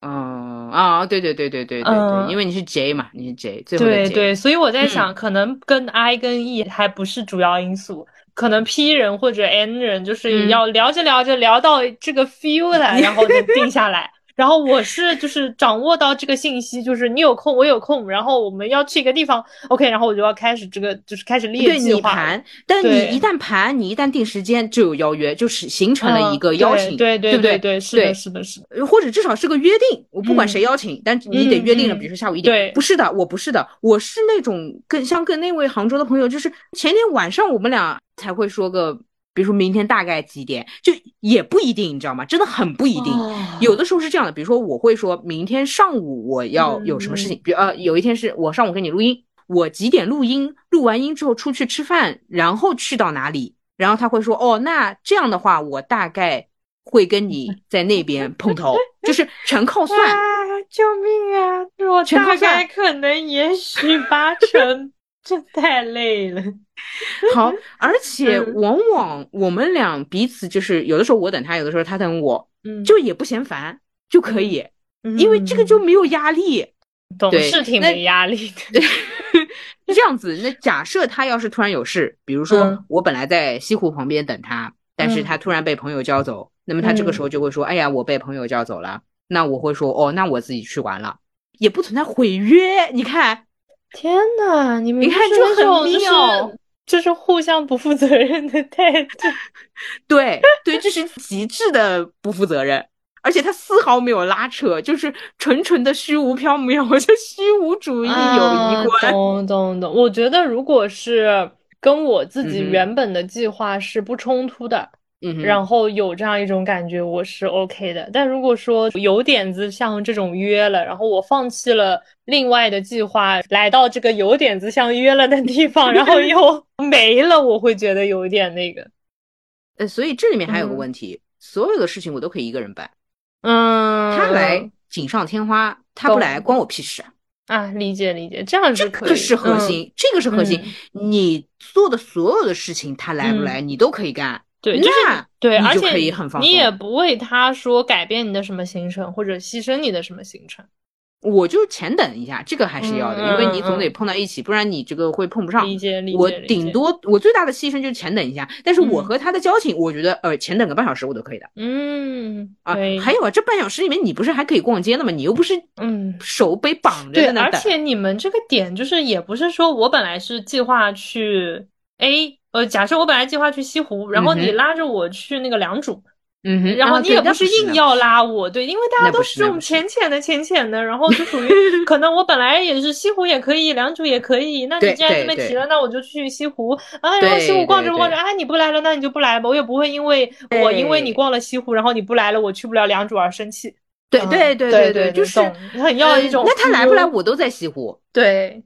哦啊，对对对对对对嗯对，因为你是 J 嘛，你是 J 最后的对 J。对，所以我在想，嗯可能跟 I 跟 E 还不是主要因素，可能 P 人或者 N 人就是嗯要聊着聊着聊到这个 feel 了，然后就定下来。然后我是就是掌握到这个信息，就是你有空我有空，然后我们要去一个地方，OK，然后我就要开始这个就是开始列对计划了。你盘，但你一旦盘，你一旦定时间就有邀约，就是形成了一嗯个邀请，对对不对？对，是的，是的，是的。呃或者至少是个约定，我不管谁邀请，但你得约定了，比如说下午一点。对不是的，我不是的，我是那种跟像跟那位杭州的朋友，就是前天晚上我们俩才会说个，比如说明天大概几点，就也不一定，你知道吗？真的很不一定。哦有的时候是这样的，比如说我会说明天上午我要有什么事情，比如呃有一天是我上午跟你录音，我几点录音，录完音之后出去吃饭，然后去到哪里，然后他会说哦，那这样的话我大概会跟你在那边碰头，就是全靠算。啊！救命啊！我大概可能也许八成，这太累了。好，<laughs> 而且嗯往往我们俩彼此就是有的时候我等他，有的时候他等我，嗯，就也不嫌烦就可以，因为这个就没有压力。懂对是挺没压力的。<laughs> 这样子，那假设他要是突然有事，比如说嗯我本来在西湖旁边等他，但是嗯他突然被朋友叫走，那么他这个时候就会说：“哎呀，我被朋友叫走了。”那我会说：“哦，那我自己去玩了。”也不存在毁约，你看，天呐，你们你看就是很那种就妙是就是互相不负责任的态度。<laughs> 对对，这是极致的不负责任，而且他丝毫没有拉扯，就是纯纯的虚无缥缈，<laughs> 就虚无主义友啊谊观。懂懂懂。我觉得如果是跟我自己原本的计划是不冲突的，嗯哼，然后有这样一种感觉，我是 OK 的。但如果说有点子像这种约了，然后我放弃了另外的计划，来到这个有点子像约了的地方，然后又 <laughs> 没了，我会觉得有一点那个，呃，所以这里面还有个嗯问题，所有的事情我都可以一个人办，嗯，他来锦上添花，他不来关我屁事啊。啊，理解理解，这样是可以，这个是核嗯心，这个是核心。你做的所有的事情，他来不嗯来，你都可以干。对，就是那对，而且可以很放你也不为他说改变你的什么行程，或者牺牲你的什么行程。我就浅等一下，这个还是要的，嗯因为你嗯总得嗯碰到一起，不然你这个会碰不上。理解理我解理解顶多我最大的牺牲就是浅等一下，但是我嗯和他的交情，我觉得呃浅等个半小时我都可以的嗯，啊。还有啊，这半小时里面你不是还可以逛街的吗？你又不是嗯手被绑着对，在那等。而且你们这个点就是也不是说我本来是计划去 A，呃，假设我本来计划去西湖，然后你拉着我去那个良渚，嗯哼，然后你也不是硬要拉我，对，因为大家都是这种浅浅的、浅浅的，然后就属于 <laughs> 可能我本来也是西湖也可以，良渚也可以，那你既然这么提了，那我就去西湖啊，然后西湖逛着逛着啊，你不来了，那你就不来吧，我也不会因为我因为你逛了西湖，然后你不来了，我去不了良渚而生气。嗯对对对对对，就是懂很要呃一种那他来不来，我都在西湖。对，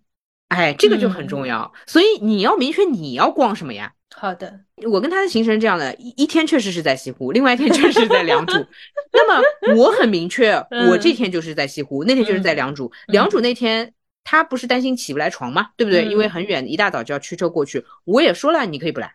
哎，这个就很重嗯要，所以你要明确你要逛什么呀。好的，我跟他的行程这样的，一一天确实是在西湖，另外一天确实是在良渚。<laughs> 那么我很明确，我这嗯天就是在西湖，那天就是在良渚。嗯良渚那天他不是担心起不来床吗？对不对？因为嗯很远，一大早就要驱车过去。我也说了，你可以不来，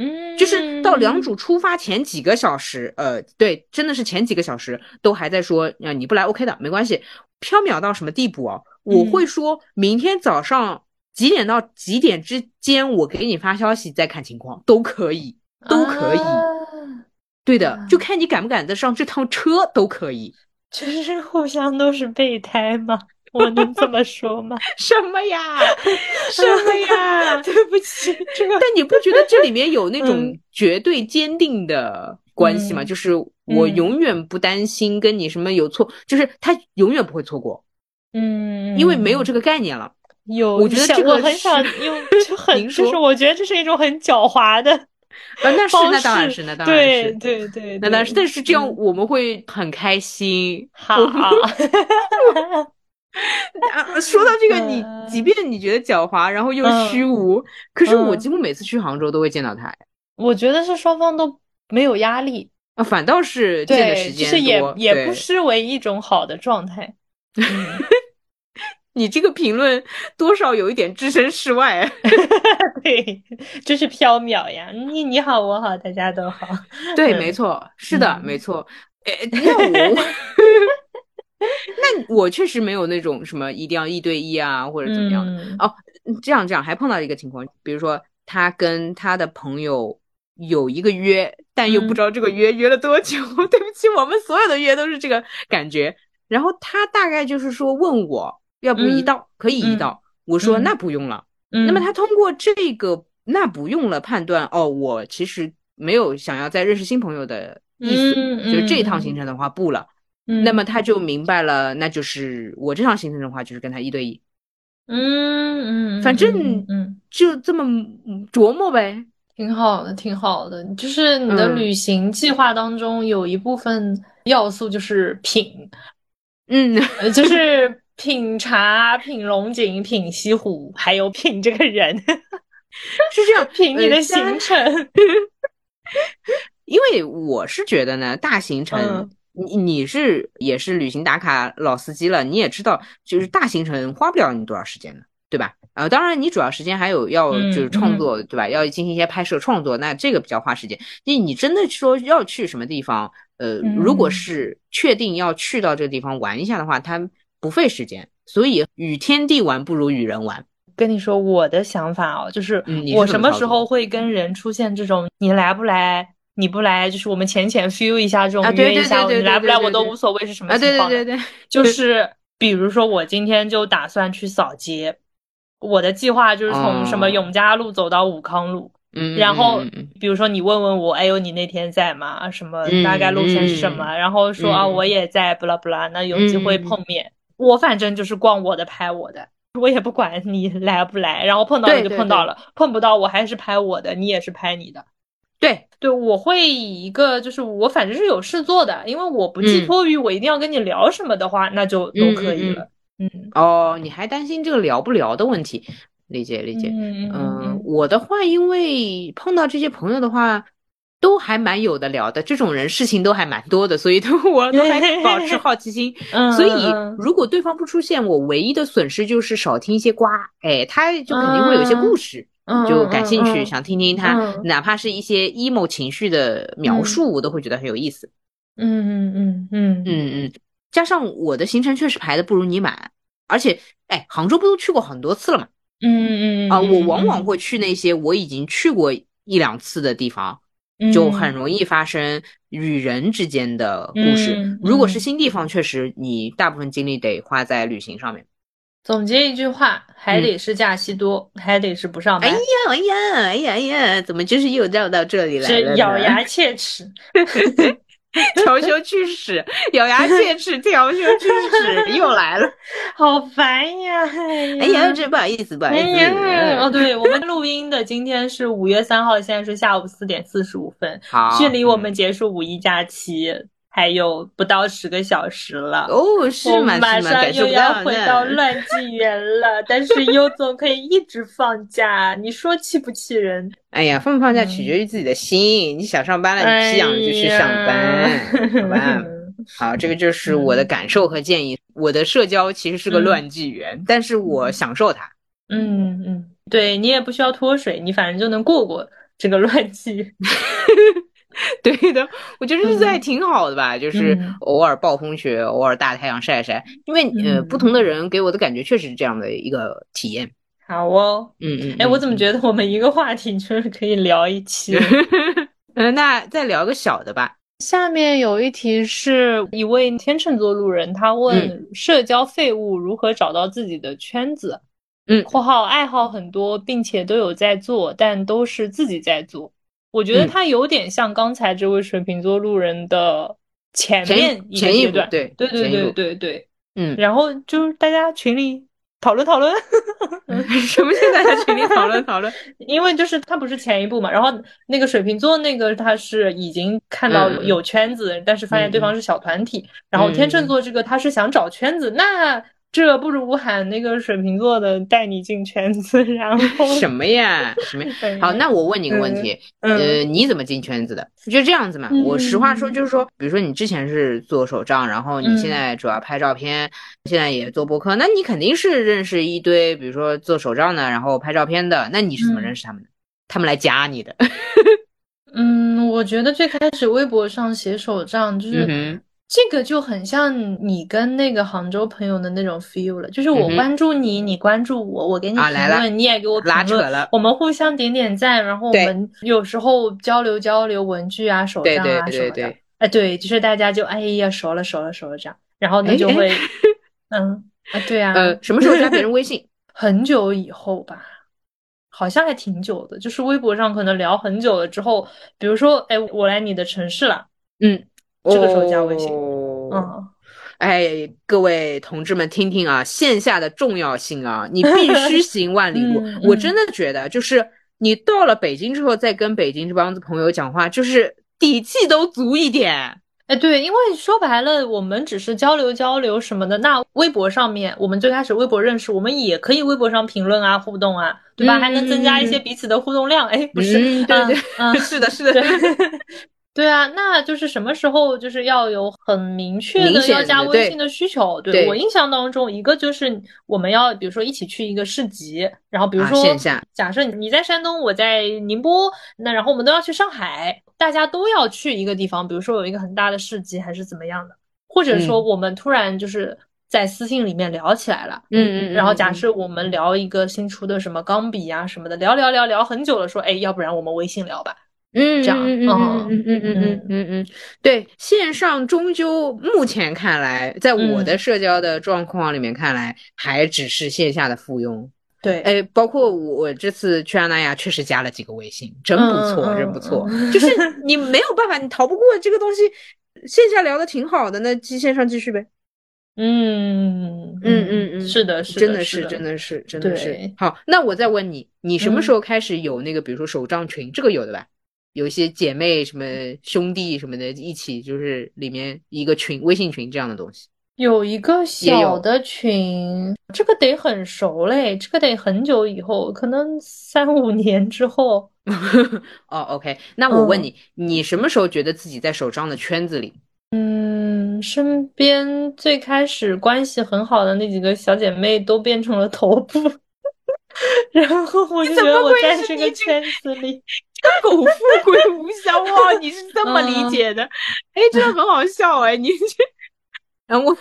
嗯，就是到良渚出发前几个小时，呃，对，真的是前几个小时都还在说，呃，你不来 OK 的，没关系。缥缈到什么地步啊？我嗯会说明天早上几点到几点之间，我给你发消息再看情况，都可以，都可以。啊对的啊，就看你敢不敢得上这趟车都可以。就是互相都是备胎吗？我能这么说吗？<laughs> 什么呀？<laughs> 什么呀？<laughs> 对不起，这个但你不觉得这里面有那种嗯绝对坚定的关系吗？嗯就是我嗯永远不担心跟你什么有错，就是他永远不会错过，嗯，因为没有这个概念了。有，我觉得想这个我很想用，就很就是我觉得这是一种很狡猾的啊，那是那当然是那当然对是。对对，那当然是，但是这样嗯我们会很开心。好，<laughs> 啊，说到这个，你嗯即便你觉得狡猾，然后又嗯虚无，可是我嗯几乎每次去杭州都会见到他。我觉得是双方都没有压力，啊，反倒是见的对，时间就是也也不失为一种好的状态。<laughs> 嗯，<laughs> 你这个评论多少有一点置身事外。对，就是飘渺呀，你你好，我好，大家都好。对，嗯没错，是的，嗯没错。诶，那我，<laughs> 那我确实没有那种什么一定要一对一啊，或者怎么样的。嗯哦，这样这样还碰到一个情况，比如说他跟他的朋友有一个约，但又不嗯知道这个约约了多久。<laughs> 对不起，我们所有的约都是这个感觉。然后他大概就是说问我要不一嗯道，可以一嗯道。我说嗯那不用了。嗯，那么他通过这个那不用了判断，哦，我其实没有想要再认识新朋友的意思，嗯就是这一趟嗯行程的话不了。嗯，那么他就明白了，那就是我这场行程的话就是跟他一对一，嗯嗯，反正嗯嗯，就这么嗯琢磨呗。挺好的，挺好的。就是你的嗯。旅行计划当中有一部分要素就是品，嗯，呃就是品茶、品龙井、品西湖，还有品这个人，<laughs> 是这样，<laughs> 品你的行程。<laughs> 因为我是觉得呢，大行程嗯，你你是也是旅行打卡老司机了，你也知道，就是大行程花不了你多少时间的，对吧？呃，当然你主要时间还有要嗯就是创作，对吧？要进行一些拍摄创作，那这个比较花时间。你你真的说要去什么地方，呃，如果嗯是确定要去到这个地方玩一下的话，它不费时间，所以与天地玩不如与人玩。跟你说我的想法哦，就是我什么时候会跟人出现这种你来不来，你不来，就是我们浅浅 feel 一下这种约一下，你来不来我都无所谓是什么情况的。对对对，就是比如说我今天就打算去扫街，我的计划就是从什么哦永嘉路走到武康路，嗯，然后比如说你问问我，哎呦你那天在吗？什么嗯大概路线是什么？然后说啊嗯我也在，不啦不啦，那有机会嗯碰面。我反正就是逛我的拍我的，我也不管你来不来，然后碰到就碰到了，碰不到我还是拍我的，你也是拍你的。对，对，我会以一个就是我反正是有事做的，因为我不寄嗯托于我一定要跟你聊什么的话，那就都可以了。嗯哦，你还担心这个聊不聊的问题，理解理解。嗯嗯，我的话，因为碰到这些朋友的话，都还蛮有的聊的，这种人事情都还蛮多的，所以都我都还保持 <laughs> 好奇心。嗯，所以嗯，如果对方不出现，我唯一的损失就是少听一些瓜，哎，他就肯定会有一些故事，嗯就感兴趣，想听听他，嗯哪怕是一些 emo 情绪的描述，我都会觉得很有意思。嗯嗯嗯嗯嗯嗯，加上我的行程确实排的不如你满，而且，哎，杭州不都去过很多次了嘛？嗯嗯嗯啊，我往往会去那些我已经去过一两次的地方，就很容易发生与人之间的故事。嗯如果是嗯新地方，确实你大部分精力得花在旅行上面。总结一句话，还得是假期多，还得是不上班。哎呀哎呀哎呀哎呀，怎么就是又绕到这里来了？是咬牙切齿。<laughs> 调休去屎，咬牙切齿，调休去屎，又来了，<laughs> 好烦呀！哎呀，这不好意思，不好意思。哦，对我们录音的今天是五月三号，现在是下午四点四十五分，好，距离我们结束五一假期还有不到十个小时了。哦，是吗？马上又要回到乱纪元了，但是优总可以一直放假，你说气不气人？哎呀，放不放假取决于自己的心。你想上班了，你就去上班，好吧？好，这个就 <laughs> 是我的感受和建议。我的社交其实是个乱纪元，但是我享受它。嗯嗯，对你也不需要脱水，你反正就能过过这个乱纪。<laughs> <laughs> 对的，我觉得日子还挺好的吧，就是偶尔暴风雪，偶尔大太阳晒晒。因为呃，不同的人给我的感觉确实是这样的一个体验。好哦，嗯嗯，哎，我怎么觉得我们一个话题就是可以聊一期？嗯，<laughs> 那再聊个小的吧。下面有一题是一位天秤座路人，他问社交废物如何找到自己的圈子？嗯，括号爱好很多，并且都有在做，但都是自己在做。我觉得他有点像刚才这位水瓶座路人的前面一个阶段，对对对对对对，嗯，然后就是大家群里。讨论讨 <laughs> 论，什么？现在在群里讨论讨论？<laughs> 因为就是他不是前一步嘛，然后那个水瓶座那个他是已经看到有圈子，但是发现对方是小团体，然后天秤座这个他是想找圈子，那。这不如喊那个水瓶座的带你进圈子，然后 <laughs> 什么呀？什么？<laughs> 好，那我问你个问题，呃，你怎么进圈子的？就这样子嘛。我实话说，就是说，比如说你之前是做手账，然后你现在主要拍照片，现在也做博客，那你肯定是认识一堆，比如说做手账的，然后拍照片的。那你是怎么认识他们的？他们来加你的？嗯，我觉得最开始微博上写手账就是。这个就很像你跟那个杭州朋友的那种 feel 了，就是我关注你，你关注我，我给你评论，你也给我评论，我们互相点点赞，然后我们有时候交流交流文具啊、手账啊什么的。哎，对，就是大家就哎呀熟了熟了熟了这样，然后那就会，<laughs> 嗯啊对啊，呃，什么时候加别人微信？<laughs> 很久以后吧，好像还挺久的，就是微博上可能聊很久了之后，比如说哎，我来你的城市了，嗯。这个时候加微信，嗯，哎，各位同志们，听听啊，线下的重要性啊，你必须 <laughs> 行万里路。我真的觉得，就是你到了北京之后，再跟北京这帮子朋友讲话，就是底气都足一点。哎，对，因为说白了，我们只是交流交流什么的。那微博上面，我们最开始微博认识，我们也可以微博上评论啊，互动啊，对吧？还能增加一些彼此的互动量。哎，不是，对对，嗯，<laughs> 是的，是的。<laughs> 对啊，那就是什么时候就是要有很明确的要加微信的需求。对我印象当中，一个就是我们要比如说一起去一个市集，然后比如说假设你在山东，我在宁波，那然后我们都要去上海，大家都要去一个地方，比如说有一个很大的市集还是怎么样的，或者说我们突然就是在私信里面聊起来了，嗯嗯，然后假设我们聊一个新出的什么钢笔啊什么的，聊聊聊聊很久了，说哎，要不然我们微信聊吧。嗯，这样，嗯嗯嗯嗯嗯嗯嗯嗯，对，线上终究目前看来，在我的社交的状况里面看来，还只是线下的附庸。对，哎，包括我这次去阿那亚，确实加了几个微信，真不错，真不错。就是你没有办法，你逃不过这个东西。线下聊的挺好的，那线上继续呗。嗯嗯嗯嗯，是的，是真的是，真的是，真的是。好，那我再问你，你什么时候开始有那个，比如说手账群，这个有的吧？有一些姐妹什么兄弟什么的，一起就是里面一个群，微信群这样的东西。有一个小的群，这个得很熟嘞，这个得很久以后，可能三五年之后。<laughs> 哦，OK，那我问你，你什么时候觉得自己在手账的圈子里？嗯，身边最开始关系很好的那几个小姐妹都变成了头部。<laughs> 然后我就觉得我在这个圈子里，苟富贵无相忘，你是这么理解的？<laughs> 哎，真的很好笑哎，你这，然后我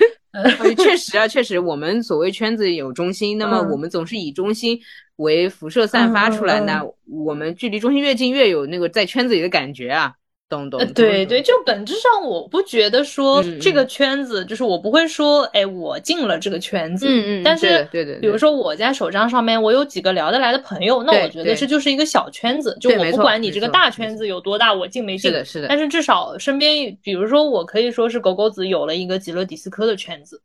们确实啊，确实，我们所谓圈子有中心，那么我们总是以中心为辐射散发出来，那我们距离中心越近，越有那个在圈子里的感觉啊。懂懂。对对，就本质上我不觉得说这个圈子，嗯就是我不会说，哎，我进了这个圈子。嗯嗯。但是，对对，比如说我在手账上面，我有几个聊得来的朋友，那我觉得这就是一个小圈子。就我不管你这个大圈子有多大，我进没进。是的，是的。但是至少身边，比如说我可以说是狗狗子有了一个极乐迪斯科的圈子。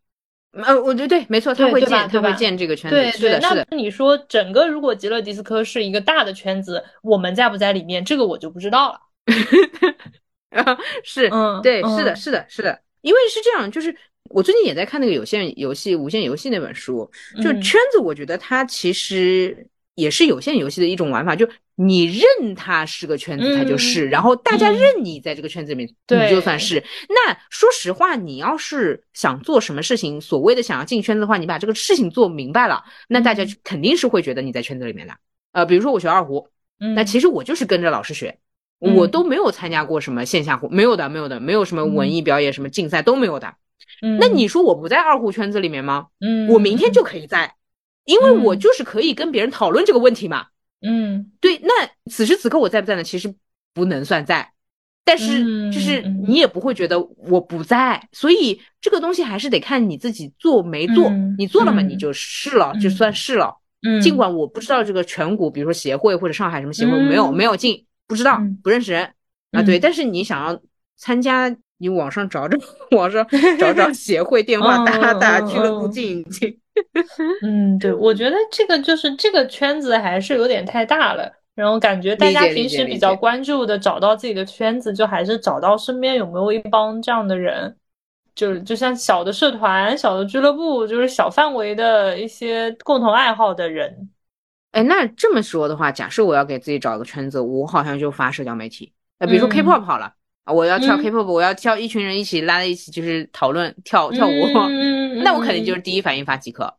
呃，我觉得对，没错，他会建，他会建这个圈子。对对，那你说整个如果极乐迪斯科是一个大的圈子，我们在不在里面？这个我就不知道了。<laughs> 是，嗯，对，是的，是的，是的，因为是这样，就是我最近也在看那个有线游戏、无线游戏那本书，就圈子，我觉得它其实也是有限游戏的一种玩法，就你认它是个圈子，它就是，然后大家认你在这个圈子里面，你就算是。那说实话，你要是想做什么事情，所谓的想要进圈子的话，你把这个事情做明白了，那大家肯定是会觉得你在圈子里面的。呃，比如说我学二胡，那其实我就是跟着老师学。我都没有参加过什么线下活，没有的，没有的，没有什么文艺表演、什么竞赛都没有的。嗯，那你说我不在二胡圈子里面吗？嗯，我明天就可以在，因为我就是可以跟别人讨论这个问题嘛。嗯，对。那此时此刻我在不在呢？其实不能算在，但是就是你也不会觉得我不在，所以这个东西还是得看你自己做没做。你做了嘛，你就是了，就算是了。嗯，尽管我不知道这个全国，比如说协会或者上海什么协会，没有没有进。不知道，不认识人。啊，对，但是你想要参加，你网上找找，<laughs> 网上找找 <laughs> 协会电话打打，俱乐部进一进。<laughs> 嗯，对，我觉得这个就是这个圈子还是有点太大了，然后感觉大家平时比较关注的，找到自己的圈子，就还是找到身边有没有一帮这样的人，就就像小的社团、小的俱乐部，就是小范围的一些共同爱好的人。哎，那这么说的话，假设我要给自己找个圈子，我好像就发社交媒体。那比如说 K-pop 好了啊，我要跳 K-pop，我要跳一群人一起拉在一起，就是讨论跳跳舞。<laughs> 那我肯定就是第一反应发极客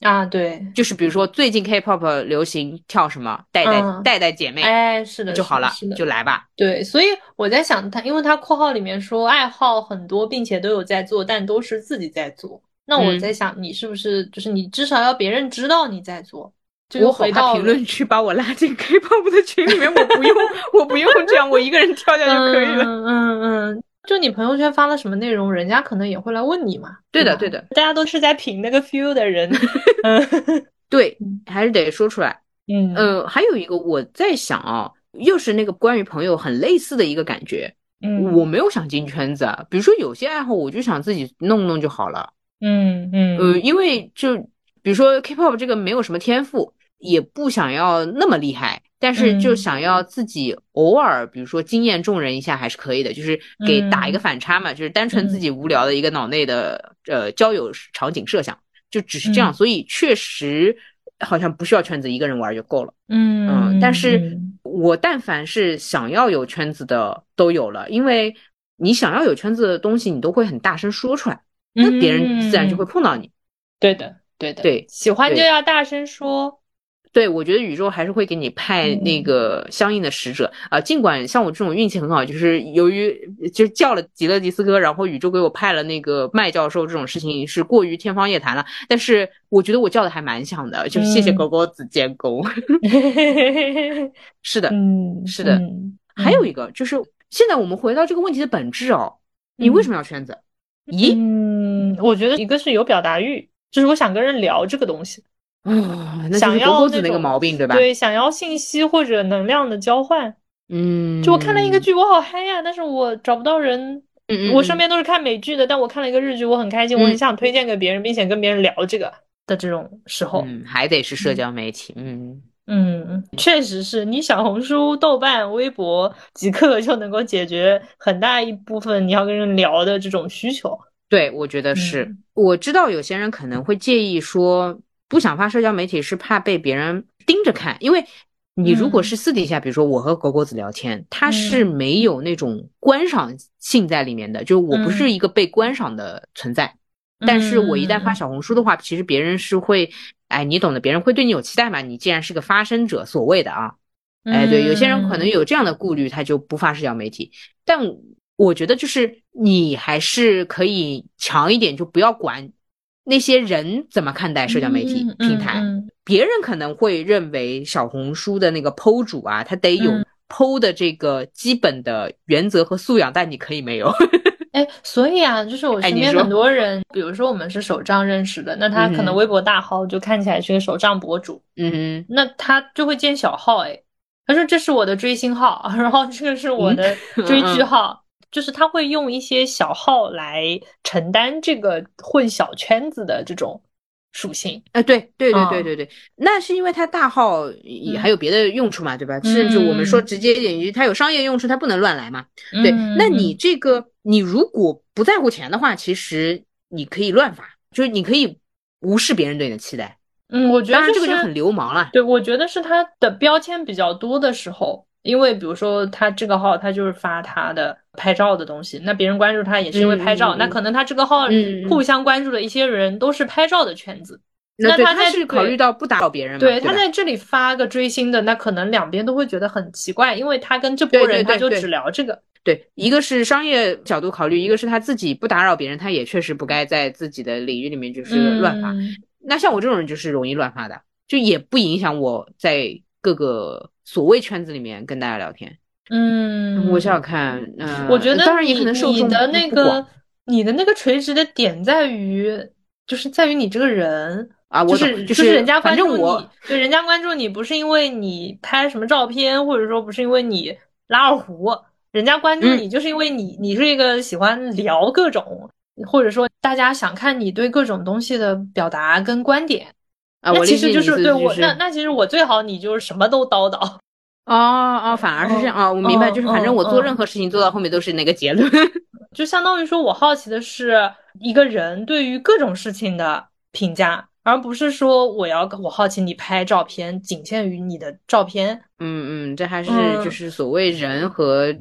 啊，对，就是比如说最近 K-pop 流行跳什么，带带带带姐妹，哎，是的，就好了，就来吧。对，所以我在想他，因为他括号里面说爱好很多，并且都有在做，但都是自己在做。那我在想，你是不是就是你至少要别人知道你在做？我回到评论区把我拉进 <laughs> K-pop 的群里面，我不用，<laughs> 我不用这样，我一个人跳下就可以了。嗯嗯嗯，就你朋友圈发了什么内容，人家可能也会来问你嘛。对的，对的，大家都是在品那个 feel 的人。<laughs> 嗯，对，还是得说出来。嗯呃，还有一个我在想啊，又是那个关于朋友很类似的一个感觉。嗯，我没有想进圈子，比如说有些爱好，我就想自己弄弄就好了。嗯嗯，呃，因为就比如说 K-pop 这个没有什么天赋。也不想要那么厉害，但是就想要自己偶尔，比如说惊艳众人一下还是可以的，就是给打一个反差嘛，就是单纯自己无聊的一个脑内的呃交友场景设想，就只是这样，所以确实好像不需要圈子，一个人玩就够了。嗯嗯，但是我但凡是想要有圈子的都有了，因为你想要有圈子的东西，你都会很大声说出来，那别人自然就会碰到你。对的，对的，对，喜欢就要大声说。对，我觉得宇宙还是会给你派那个相应的使者啊、呃。尽管像我这种运气很好，就是由于就叫了吉勒迪斯科，然后宇宙给我派了那个麦教授，这种事情是过于天方夜谭了。但是我觉得我叫的还蛮响的，就谢谢狗狗子监工。<laughs> 是的，嗯，是的。还有一个就是，现在我们回到这个问题的本质哦，你为什么要圈子？咦，嗯，我觉得一个是有表达欲，就是我想跟人聊这个东西。哦，那想要狗狗子那个毛病，对吧？对，想要信息或者能量的交换。嗯，就我看了一个剧，我好嗨呀，但是我找不到人。嗯我身边都是看美剧的，但我看了一个日剧，我很开心，我很想推荐给别人，并且跟别人聊这个的这种时候，嗯，还得是社交媒体，嗯嗯，确实是你小红书、豆瓣、微博即刻就能够解决很大一部分你要跟人聊的这种需求。对，我觉得是。嗯我知道有些人可能会介意说。不想发社交媒体是怕被别人盯着看，因为你如果是私底下，比如说我和狗狗子聊天，他是没有那种观赏性在里面的，就我不是一个被观赏的存在。但是我一旦发小红书的话，其实别人是会，哎，你懂的，别人会对你有期待嘛。你既然是个发声者，所谓的啊，哎，对，有些人可能有这样的顾虑，他就不发社交媒体。但我觉得就是你还是可以强一点，就不要管。那些人怎么看待社交媒体平台？别人可能会认为小红书的那个 PO 主啊，他得有剖的这个基本的原则和素养，但你可以没有。<laughs> 哎，所以啊，就是我身边很多人，比如说我们是手账认识的，那他可能微博大号就看起来是个手账博主，嗯那他就会建小号，哎，他说这是我的追星号，<laughs> 然后这个是我的追剧号，就是他会用一些小号来承担这个混小圈子的这种属性。呃，对对对对嗯对对，那是因为他大号也嗯还有别的用处嘛，对吧？甚至我们说嗯直接一点，它有商业用处，它不能乱来嘛。对，嗯那你这个你如果不在乎钱的话，其实你可以乱发，就是你可以无视别人对你的期待。嗯，我觉得当然，这个就很流氓了。对，我觉得是他的标签比较多的时候，因为比如说他这个号，他就是发他的拍照的东西，那别人关注他也是因为拍照，那可能他这个号互相关注的一些人都是拍照的圈子，那对，他是考虑到不打扰别人嘛，对对他在这里发个追星的，那可能两边都会觉得很奇怪，因为他跟这对波人他就只聊这个，对，一个是商业角度考虑，一个是他自己不打扰别人，他也确实不该在自己的领域里面就是乱发。嗯。那像我这种人就是容易乱发的，就也不影响我在各个所谓圈子里面跟大家聊天。嗯，我想想看，嗯、我觉得当然也你可能受众你的那个你的那个垂直的点在于，就是在于你这个人。啊，我就是就是人家关注你，反正我对人家关注你不是因为你拍什么照片，或者说不是因为你拉二胡，人家关注嗯你就是因为你你是一个喜欢聊各种，或者说大家想看你对各种东西的表达跟观点。啊，那其实就是对我那那其实我最好你就是什么都叨叨。哦哦，反而是这样啊，我明白，嗯就是反正我做任何事情做到后面都是那个结论。<laughs> 就相当于说我好奇的是一个人对于各种事情的评价，而不是说我要我好奇你拍照片仅限于你的照片。嗯嗯，这还是嗯就是所谓人和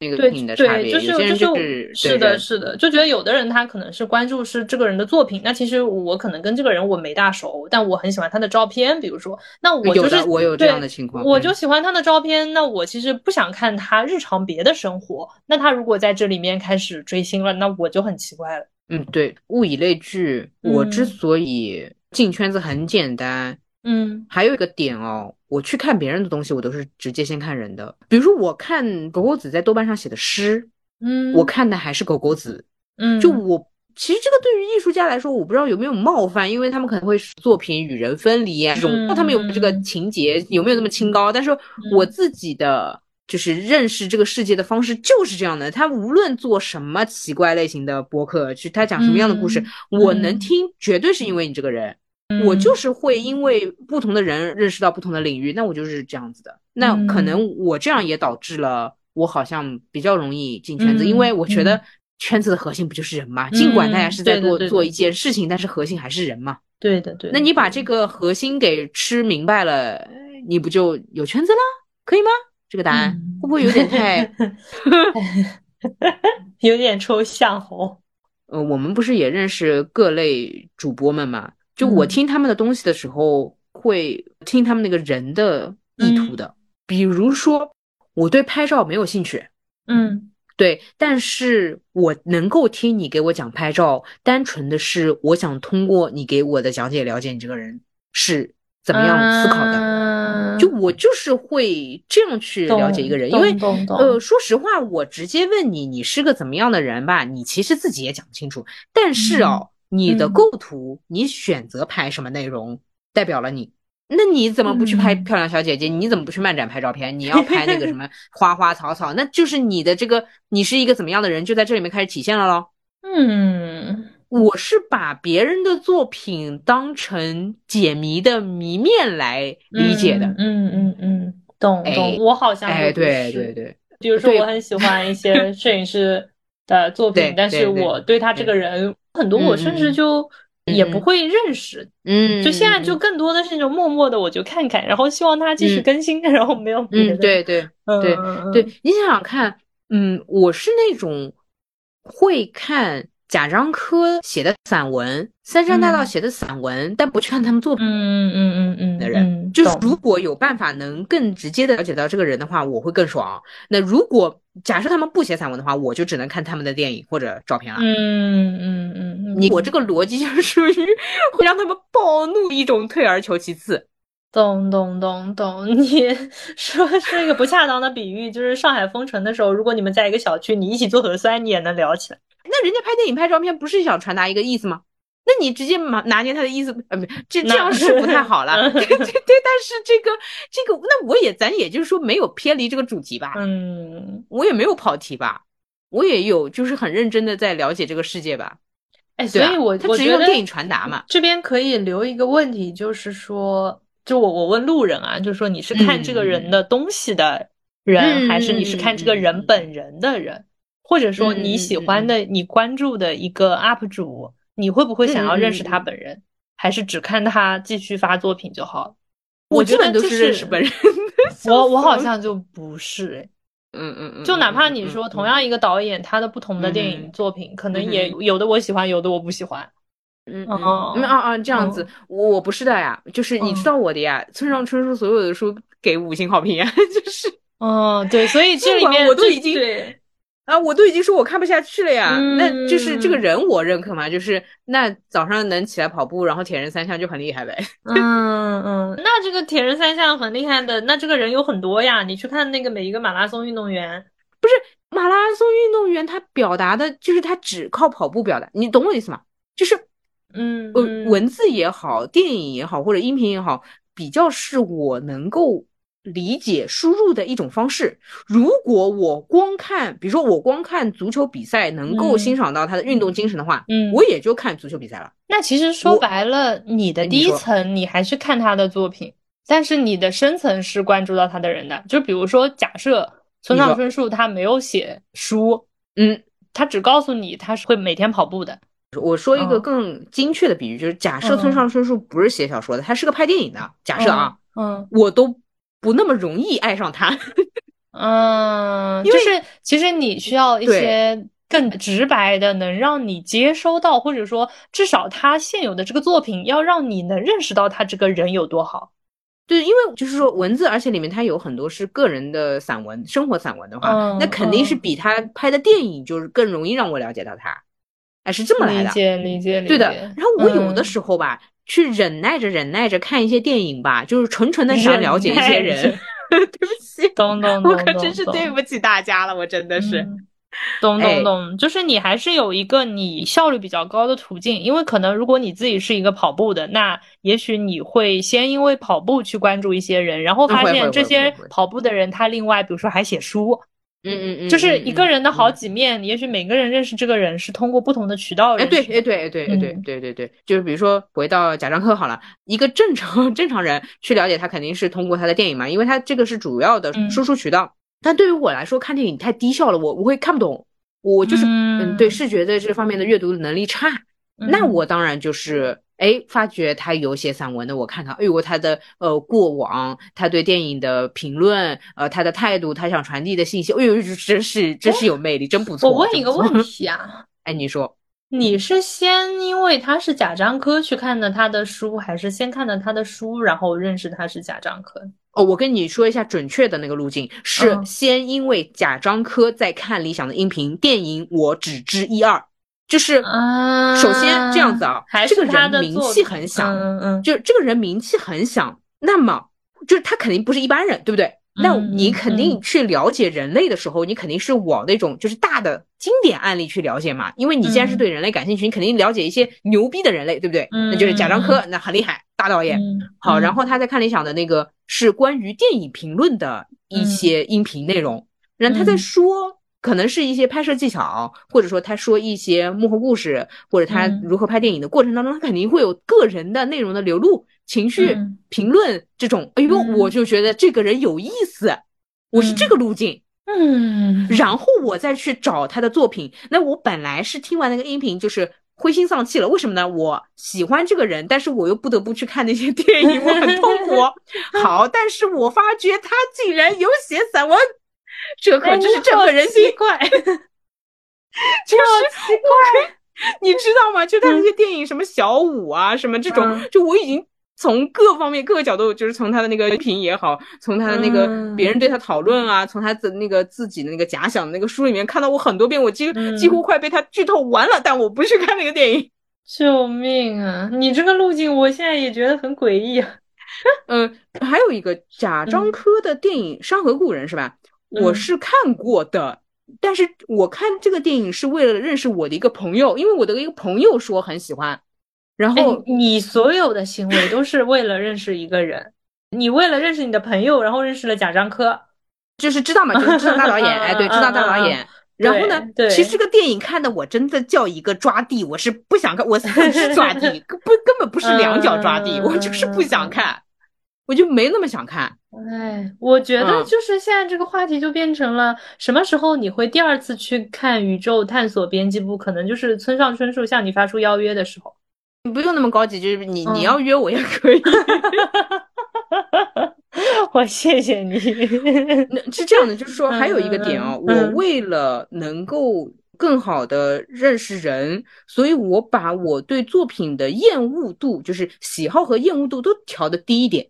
那个对品的差对，别，就是就是是的，是的，就觉得有的人他可能是关注是这个人的作品，那其实我可能跟这个人我没大熟，但我很喜欢他的照片，比如说，那我就是有我有这样的情况我嗯就喜欢他的照片，那我其实不想看他日常别的生活，那他如果在这里面开始追星了，那我就很奇怪了。嗯，对，物以类聚。我之嗯所以进圈子很简单，嗯还有一个点哦，我去看别人的东西，我都是直接先看人的。比如说，我看狗狗子在豆瓣上写的诗，嗯，我看的还是狗狗子。嗯就我其实这个对于艺术家来说，我不知道有没有冒犯，因为他们可能会使作品与人分离啊，这种嗯他们有这个情节有没有那么清高？但是我自己的。就是认识这个世界的方式就是这样的。他无论做什么奇怪类型的播客，去他讲什么样的故事，嗯我能听，绝对是因为你这个人。我就是会因为不同的人认识到不同的领域，那我就是这样子的。那可能我这样也导致了我好像比较容易进圈子，嗯因为我觉得嗯圈子的核心不就是人嘛？尽管大家是在做做一件事情，但是核心还是人嘛。对的对的。那你把这个核心给吃明白了，你不就有圈子了？可以吗？这个答案嗯会不会有点太 <laughs>…… 有点抽象哦。呃，我们不是也认识各类主播们嘛？就我嗯听他们的东西的时候，会听他们那个人的意图的。比如说，我对拍照没有兴趣，嗯对，但是我能够听你给我讲拍照，单纯的是我想通过你给我的讲解了解你这个人是怎么样思考的。的就我就是会这样去了解一个人，因为呃，说实话，我直接问你你是个怎么样的人吧，你其实自己也讲不清楚。但是哦，你的嗯构图，你选择拍什么内容，代表了你。那你怎么不去拍嗯漂亮小姐姐？你怎么不去漫展拍照片？你要拍那个什么 <laughs> 花花草草，那就是你的这个你是一个怎么样的人，就在这里面开始体现了咯。嗯我是把别人的作品当成解谜的谜面来理解的。嗯嗯嗯，懂哎懂。我好像哎，对对对，比如说，我很喜欢一些摄影师的作 <laughs> 品，但是我对他这个人很多，我甚至就嗯也不会认识。嗯，就现在就嗯更多的是那种默默的，我就看看，然后希望他继续嗯更新，<laughs> 然后没有别的。嗯，对对嗯，对嗯对，，你想想看，嗯，我是那种会看贾樟柯写的散文、三山大道嗯写的散文，但不去看他们作品。嗯嗯嗯嗯的人，嗯，就是如果有办法能更直接的了解到这个人的话，我会更爽。那如果假设他们不写散文的话，我就只能看他们的电影或者照片了。嗯嗯嗯嗯，你我这个逻辑就是属于会让他们暴怒一种，退而求其次。懂懂懂懂，<laughs> 你说是一个不恰当的比喻，就是上海封城的时候，如果你们在一个小区，你一起做核酸，你也能聊起来。那人家拍电影拍照片不是想传达一个意思吗？那你直接拿拿捏他的意思，呃，不，这这样是不太好了。<laughs> 对对对，但是这个这个，那我也咱也就是说没有偏离这个主题吧？嗯，我也没有跑题吧？我也有就是很认真的在了解这个世界吧？哎，所以我他只用电影传达嘛。这边可以留一个问题，就是说，就我我问路人啊，就是说你是看这个人的东西的人，还是你是看这个人本人的人？或者说你喜欢的、你关注的一个 UP 主？你会不会想要认识他本人，还是只看他继续发作品就好？我基本都是认识本人。<laughs> 我我好像就不是哎，嗯嗯嗯，就哪怕你说同样一个导演，他的不同的电影作品，可能也有的我喜欢，有的我不喜欢。嗯哦啊啊这样子，我我不是的呀，就是你知道我的呀。村上春树所有的书给五星好评呀，<laughs> 就是哦对，所以这里面我都已经对。啊，我都已经说我看不下去了呀，那就是这个人我认可嘛，就是那早上能起来跑步，然后铁人三项就很厉害呗。<laughs> 嗯嗯，那这个铁人三项很厉害的，那这个人有很多呀。你去看那个每一个马拉松运动员，不是马拉松运动员，他表达的就是他只靠跑步表达，你懂我意思吗？就是嗯，文文字也好，电影也好，或者音频也好，比较是我能够。理解输入的一种方式。如果我光看，比如说我光看足球比赛，能够欣赏到他的运动精神的话，嗯，我也就看足球比赛了。那其实说白了，你的第一层你还是看他的作品，但是你的深层是关注到他的人的。就比如说，假设村上春树他没有写书，嗯，他只告诉你他是会每天跑步的。我说一个更精确的比喻，就是假设村上春树不是写小说的，他是个拍电影的。假设啊，嗯，我都。不那么容易爱上他，<laughs> 嗯，就是其实你需要一些更直白的，能让你接收到，或者说至少他现有的这个作品要让你能认识到他这个人有多好。对，因为就是说文字，而且里面它有很多是个人的散文、生活散文的话，那肯定是比他拍的电影就是更容易让我了解到他。哎，是这么来的，理解理解理解。对的，然后我有的时候吧。去忍耐着忍耐着看一些电影吧，就是纯纯的想了解一些人。<laughs> 对不起，懂懂懂，我可真是对不起大家了，我真的是。懂懂懂，就是你还是有一个你效率比较高的途径，因为可能如果你自己是一个跑步的，那也许你会先因为跑步去关注一些人，然后发现这些跑步的人他另外比如说还写书。嗯嗯嗯，就是一个人的好几面，也许每个人认识这个人是通过不同的渠道认识。哎，对，哎，对，哎，对，哎，对，对，对，对，就是比如说回到贾樟柯好了，一个正常 <laughs> 正常人去了解他，肯定是通过他的电影嘛，因为他这个是主要的输出渠道。但对于我来说，看电影太低效了，我我会看不懂，我就是嗯，对视觉的这方面的阅读能力差，那我当然就是。哎，发觉他有写散文的，我看看，哎呦，他的呃过往，他对电影的评论，呃，他的态度，他想传递的信息，哎呦，真是真是有魅力，真不错。我问一个问题啊，<laughs> 哎，你说，你是先因为他是贾樟柯去看的他的书，还是先看的他的书，然后认识他是贾樟柯？哦，我跟你说一下准确的那个路径，是先因为贾樟柯在看理想的音频电影，我只知一二。就是，首先这样子啊，这个人名气很响，嗯嗯，就这个人名气很响，那么就是他肯定不是一般人，对不对？那你肯定去了解人类的时候，你肯定是往那种就是大的经典案例去了解嘛，因为你既然是对人类感兴趣，你肯定了解一些牛逼的人类，对不对？那就是贾樟柯，那很厉害，大导演。好，然后他在看理想的那个是关于电影评论的一些音频内容，然后他在说。可能是一些拍摄技巧，或者说他说一些幕后故事，或者他如何拍电影的过程当中，他肯定会有个人的内容的流露、情绪评论这种。哎呦，我就觉得这个人有意思，我是这个路径。嗯，然后我再去找他的作品。那我本来是听完那个音频就是灰心丧气了，为什么呢？我喜欢这个人，但是我又不得不去看那些 <laughs> 电影，我很痛苦。<laughs> 好，但是我发觉他竟然有写散文。<laughs> 这可真是振奋人心，<laughs> <laughs> 怪，就是奇怪，你知道吗？就他那些电影，什么小五啊，什么这种，就我已经从各方面、各个角度，就是从他的那个评也好，从他的那个别人对他讨论啊，从他的那个自己的那个假想的那个书里面看到过很多遍，我几几乎快被他剧透完了，但我不去看那个电影。救命啊！你这个路径，我现在也觉得很诡异啊。嗯，还有一个贾樟柯的电影《山河故人》是吧？我是看过的，但是我看这个电影是为了认识我的一个朋友，因为我的一个朋友说很喜欢。然后你所有的行为都是为了认识一个人，你为了认识你的朋友，然后认识了贾樟柯，就是知道嘛，就是知道大导演，<laughs> 哎，对，知道大导演。然后呢，其实这个电影看的我真的叫一个抓地，我是不想看，我四肢抓地，<laughs> 不根本不是两脚抓地，我就是不想看，我就没那么想看。哎，我觉得就是现在这个话题就变成了什么时候你会第二次去看《宇宙探索编辑部》？可能就是村上春树向你发出邀约的时候。你不用那么高级，就是你你要约我也可以。<laughs> 我谢谢你。<laughs> 那是这样的，就是说还有一个点啊，我为了能够更好的认识人，所以我把我对作品的厌恶度，就是喜好和厌恶度都调的低一点，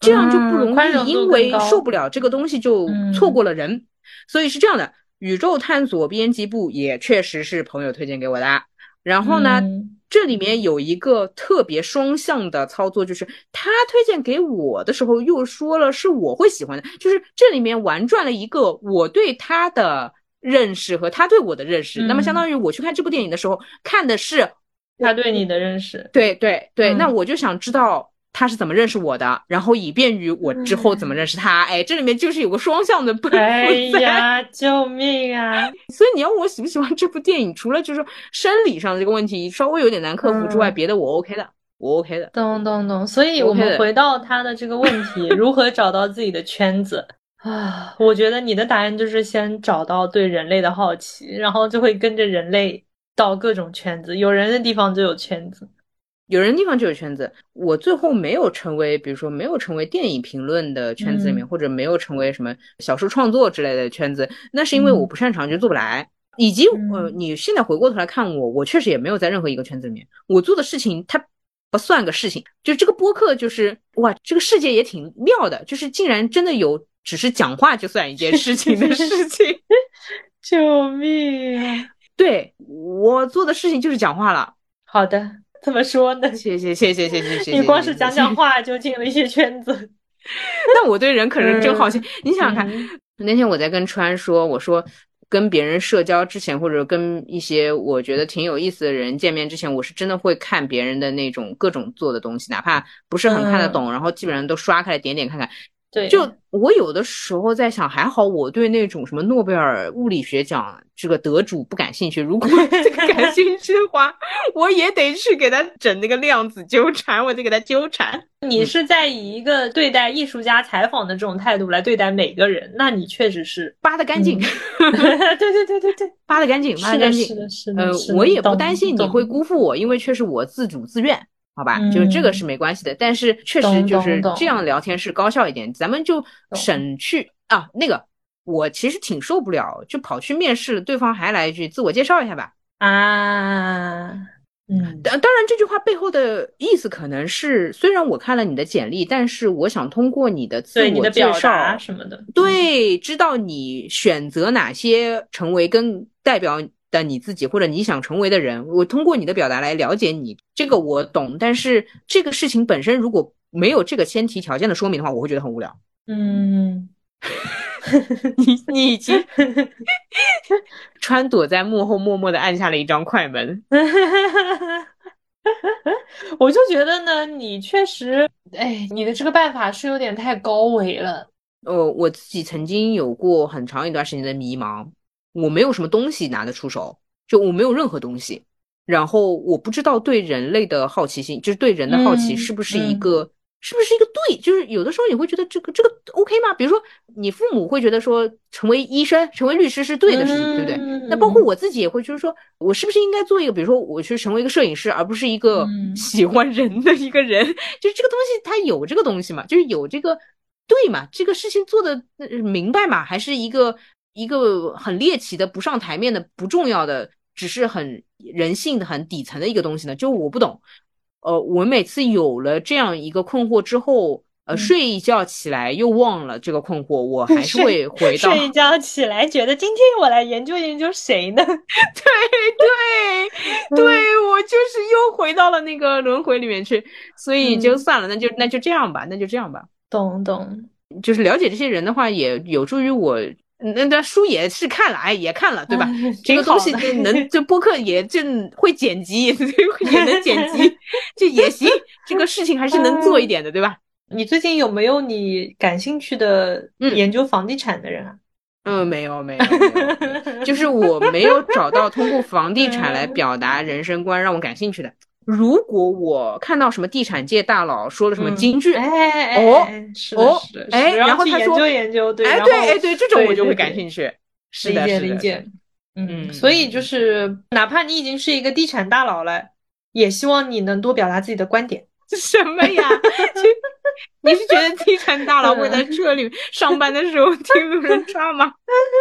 这样就不容易因为受不了这个东西就错过了人。所以是这样的，宇宙探索编辑部也确实是朋友推荐给我的。然后呢？这里面有一个特别双向的操作，就是他推荐给我的时候，又说了是我会喜欢的，就是这里面玩转了一个我对他的认识和他对我的认识。那么相当于我去看这部电影的时候，看的是他对你的认识。对对对，那我就想知道。他是怎么认识我的？然后以便于我之后怎么认识他？哎，这里面就是有个双向的。<laughs> 哎呀，救命啊！所以你要我喜不喜欢这部电影，除了就是生理上的这个问题稍微有点难克服之外，别的我 OK 的，我 OK 的。咚咚咚！所以我们回到他的这个问题：如何找到自己的圈子 <laughs> 啊？我觉得你的答案就是先找到对人类的好奇，然后就会跟着人类到各种圈子，有人的地方就有圈子。有人地方就有圈子，我最后没有成为，比如说没有成为电影评论的圈子里面，或者没有成为什么小说创作之类的圈子，那是因为我不擅长，就做不来。以及呃，你现在回过头来看我，我确实也没有在任何一个圈子里面，我做的事情它不算个事情。就这个播客，就是哇，这个世界也挺妙的，就是竟然真的有只是讲话就算一件事情的事情。<laughs> 救命！对我做的事情就是讲话了。好的。<laughs> 怎么说呢？谢谢谢谢谢谢谢谢。你光是讲讲话就进了一些圈子，<laughs> 那我对人可是真好奇。你想想看，那天我在跟川说，我说跟别人社交之前，或者跟一些我觉得挺有意思的人见面之前，我是真的会看别人的那种各种做的东西，哪怕不是很看得懂，然后基本上都刷开来点点看看。对，就我有的时候在想，还好我对那种什么诺贝尔物理学奖这个得主不感兴趣。如果 <laughs> 这个感兴趣的话，我也得去给他整那个量子纠缠，我得给他纠缠。<laughs> 你是在以一个对待艺术家采访的这种态度来对待每个人，那你确实是扒的干净。<laughs> 对对对对对，扒的干净，扒的干净。是的，是的，呃，我也不担心你会辜负我，因为确实我自主自愿。好吧，就是这个是没关系的，但是确实就是这样聊天是高效一点，咱们就省去啊那个，我其实挺受不了，就跑去面试，对方还来一句自我介绍一下吧。啊，嗯，当当然这句话背后的意思可能是，虽然我看了你的简历，但是我想通过你的自我介绍什么的，对，知道你选择哪些成为跟代表。的你自己或者你想成为的人，我通过你的表达来了解你，这个我懂。但是这个事情本身如果没有这个前提条件的说明的话，我会觉得很无聊。嗯，<laughs> 你你已经 <laughs> 川躲在幕后默默的按下了一张快门。<laughs> 我就觉得呢，你确实，哎，你的这个办法是有点太高维了。呃，我自己曾经有过很长一段时间的迷茫。我没有什么东西拿得出手，就我没有任何东西，然后我不知道对人类的好奇心，就是对人的好奇是不是一个，是不是一个对，就是有的时候你会觉得这个这个 OK 吗？比如说你父母会觉得说成为医生、成为律师是对的事情，对不对？那包括我自己也会就是说我是不是应该做一个，比如说我去成为一个摄影师，而不是一个 <laughs> 喜欢人的一个人？就是这个东西它有这个东西嘛，就是有这个对嘛？这个事情做的明白嘛？还是一个？一个很猎奇的、不上台面的、不重要的，只是很人性的、很底层的一个东西呢？就我不懂。呃，我每次有了这样一个困惑之后，呃，睡一觉起来又忘了这个困惑，我还是 <laughs> 会回到睡一觉起来，觉得今天我来研究研究谁呢？<laughs> 对对对，我就是又回到了那个轮回里面去，所以就算了，那就那就这样吧，那就这样吧。懂懂，就是了解这些人的话，也有助于我。那那书也是看了，哎，也看了，对吧？这个东西就能，这播客也就会剪辑，<laughs> 也能剪辑，这也行。这个事情还是能做一点的，对吧？你最近有没有你感兴趣的研究房地产的人啊？<laughs> 嗯，没有，没有，没有，就是我没有找到通过房地产来表达人生观让我感兴趣的。如果我看到什么地产界大佬说了什么金句，哎，哦，是哦，哎，然后他说研究研究，对，哎，对，哎，对，这种我就会感兴趣。理解理解，嗯，所以就是哪怕你已经是一个地产大佬了，也希望你能多表达自己的观点。什么呀？<laughs> 你是觉得地产大佬会在这里上班的时候听路人抓吗？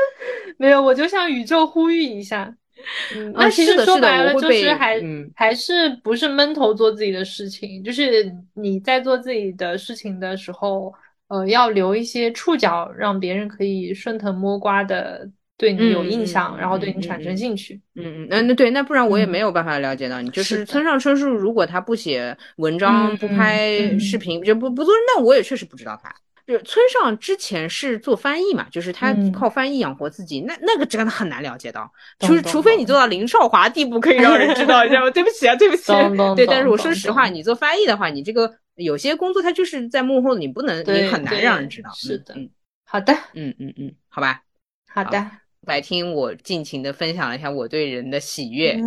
<laughs> 没有，我就向宇宙呼吁一下。<laughs> 嗯，那其实说白了就是还还是不是闷头做自己的事情，就是你在做自己的事情的时候，呃，要留一些触角，让别人可以顺藤摸瓜的对你有印象，然后对你产生兴趣。嗯嗯，那那对，那不然我也没有办法了解到你。就是村上春树，如果他不写文章、不拍视频、就不不做，那我也确实不知道他。就是村上之前是做翻译嘛，就是他靠翻译养活自己，那那个真的很难了解到，就是除非你做到林少华地步，可以让人知道，一下吗？<laughs> 对不起啊，对不起。对，但是我说实话，你做翻译的话，你这个有些工作它就是在幕后，你不能，你很难让人知道。是的，嗯，好的，嗯嗯嗯，好吧，好的，白听我尽情的分享了一下我对人的喜悦，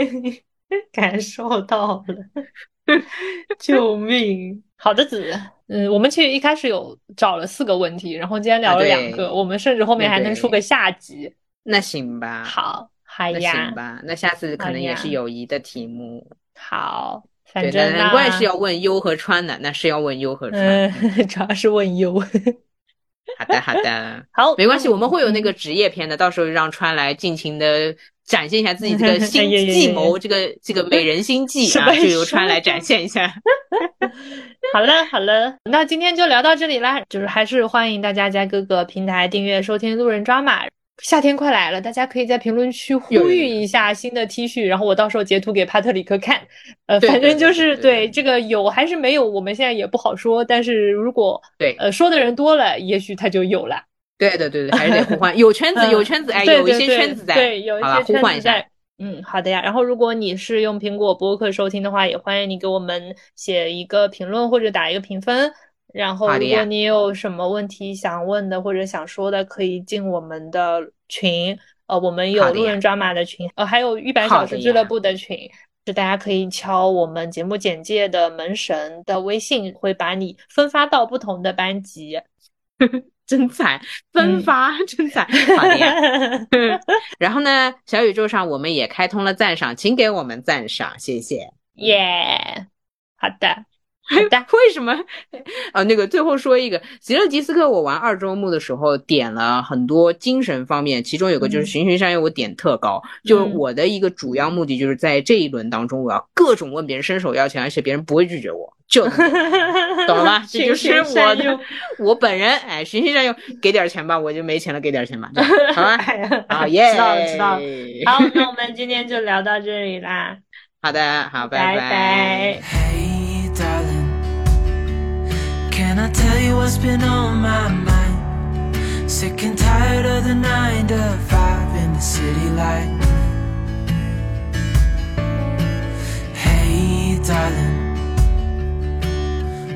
<laughs> 感受到了，<laughs> 救命！好的，子。嗯，我们其实一开始有找了四个问题，然后今天聊了两个，我们甚至后面还能出个下集。那行吧。好，好呀。行吧，那下次可能也是友谊的题目。好，反正难怪是要问优和川的，那是要问优和川，<laughs> 主要是问优。好的，好的，<laughs> 好，没关系，我们会有那个职业篇的，到时候让川来尽情的展现一下自己这个新 <laughs> 计谋，这个这个美人心计啊，就由川来展现一下。<laughs> 好了好了，那今天就聊到这里啦。就是还是欢迎大家在各个平台订阅收听路人抓马。夏天快来了，大家可以在评论区呼吁一下新的 T 恤，然后我到时候截图给帕特里克看。呃，反正就是对这个有还是没有，我们现在也不好说。但是如果对呃说的人多了，也许他就有了。对的对对，还是得互换，<laughs> 有圈子有圈子，哎，有一些圈子在，对，有一些圈子在。嗯，好的呀。然后，如果你是用苹果播客收听的话，也欢迎你给我们写一个评论或者打一个评分。然后，如果你有什么问题想问的或者想说的，可以进我们的群。呃，我们有路人抓马的群，呃，还有一百小时俱乐部的群，是大家可以敲我们节目简介的门神的微信，会把你分发到不同的班级。<laughs> 真惨，分发真惨，<laughs> 好的呀。<laughs> 然后呢，小宇宙上我们也开通了赞赏，请给我们赞赏，谢谢。耶。好的，<laughs> 为什么？啊，<laughs> 那个最后说一个，极乐迪斯科，我玩二周目的时候点了很多精神方面，其中有个就是循循善诱，我点特高。就我的一个主要目的就是在这一轮当中，我要各种问别人伸手要钱，而且别人不会拒绝我，就 <laughs> 懂了吧？这就是我的，我本人。哎，循循善诱，给点钱吧，我就没钱了，给点钱吧，好吧？好耶，知道了，知道了。好，那我们今天就聊到这里啦。好的，好，拜拜。Can I tell you what's been on my mind? Sick and tired of the 9 to 5 in the city life. Hey, darling,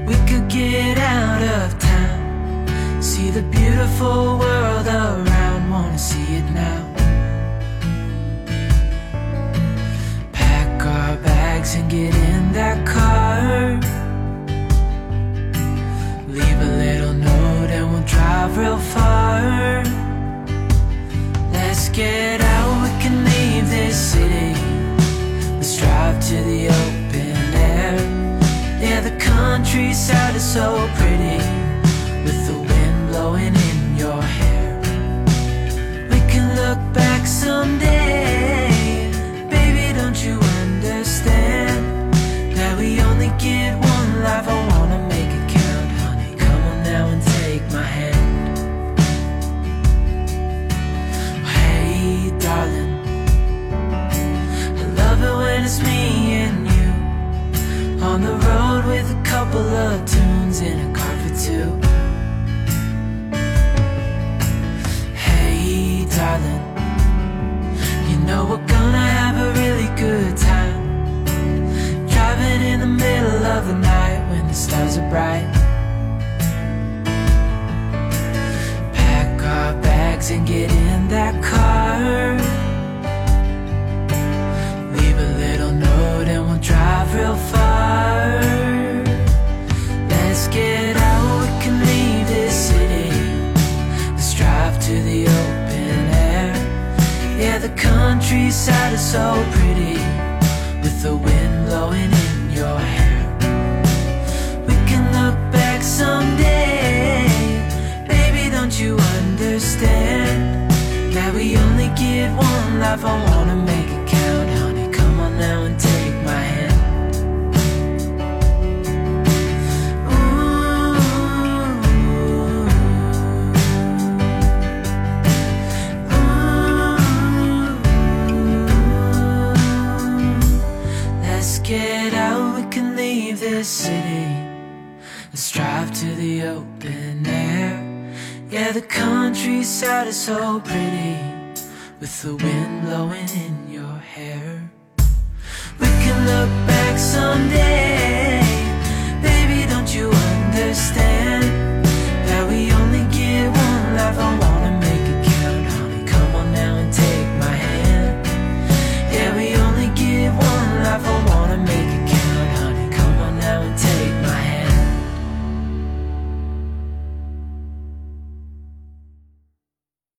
we could get out of town. See the beautiful world around, wanna see it now. Pack our bags and get in that car. Leave a little note and we'll drive real far. Let's get out, we can leave this city. Let's drive to the open air. Yeah, the countryside is so pretty of the night when the stars are bright. Pack our bags and get in that car. Leave a little note and we'll drive real far. Let's get out, we can leave this city. Let's drive to the open air. Yeah, the countryside is so pretty with the wind blowing in your hair. Someday. Baby, don't you understand that we only get one life? I wanna make it count, honey. Come on now and take my hand. Let's get out, we can leave this city to the open air. Yeah, the countryside is so pretty with the wind blowing in your hair. We can look back someday, baby, don't you understand?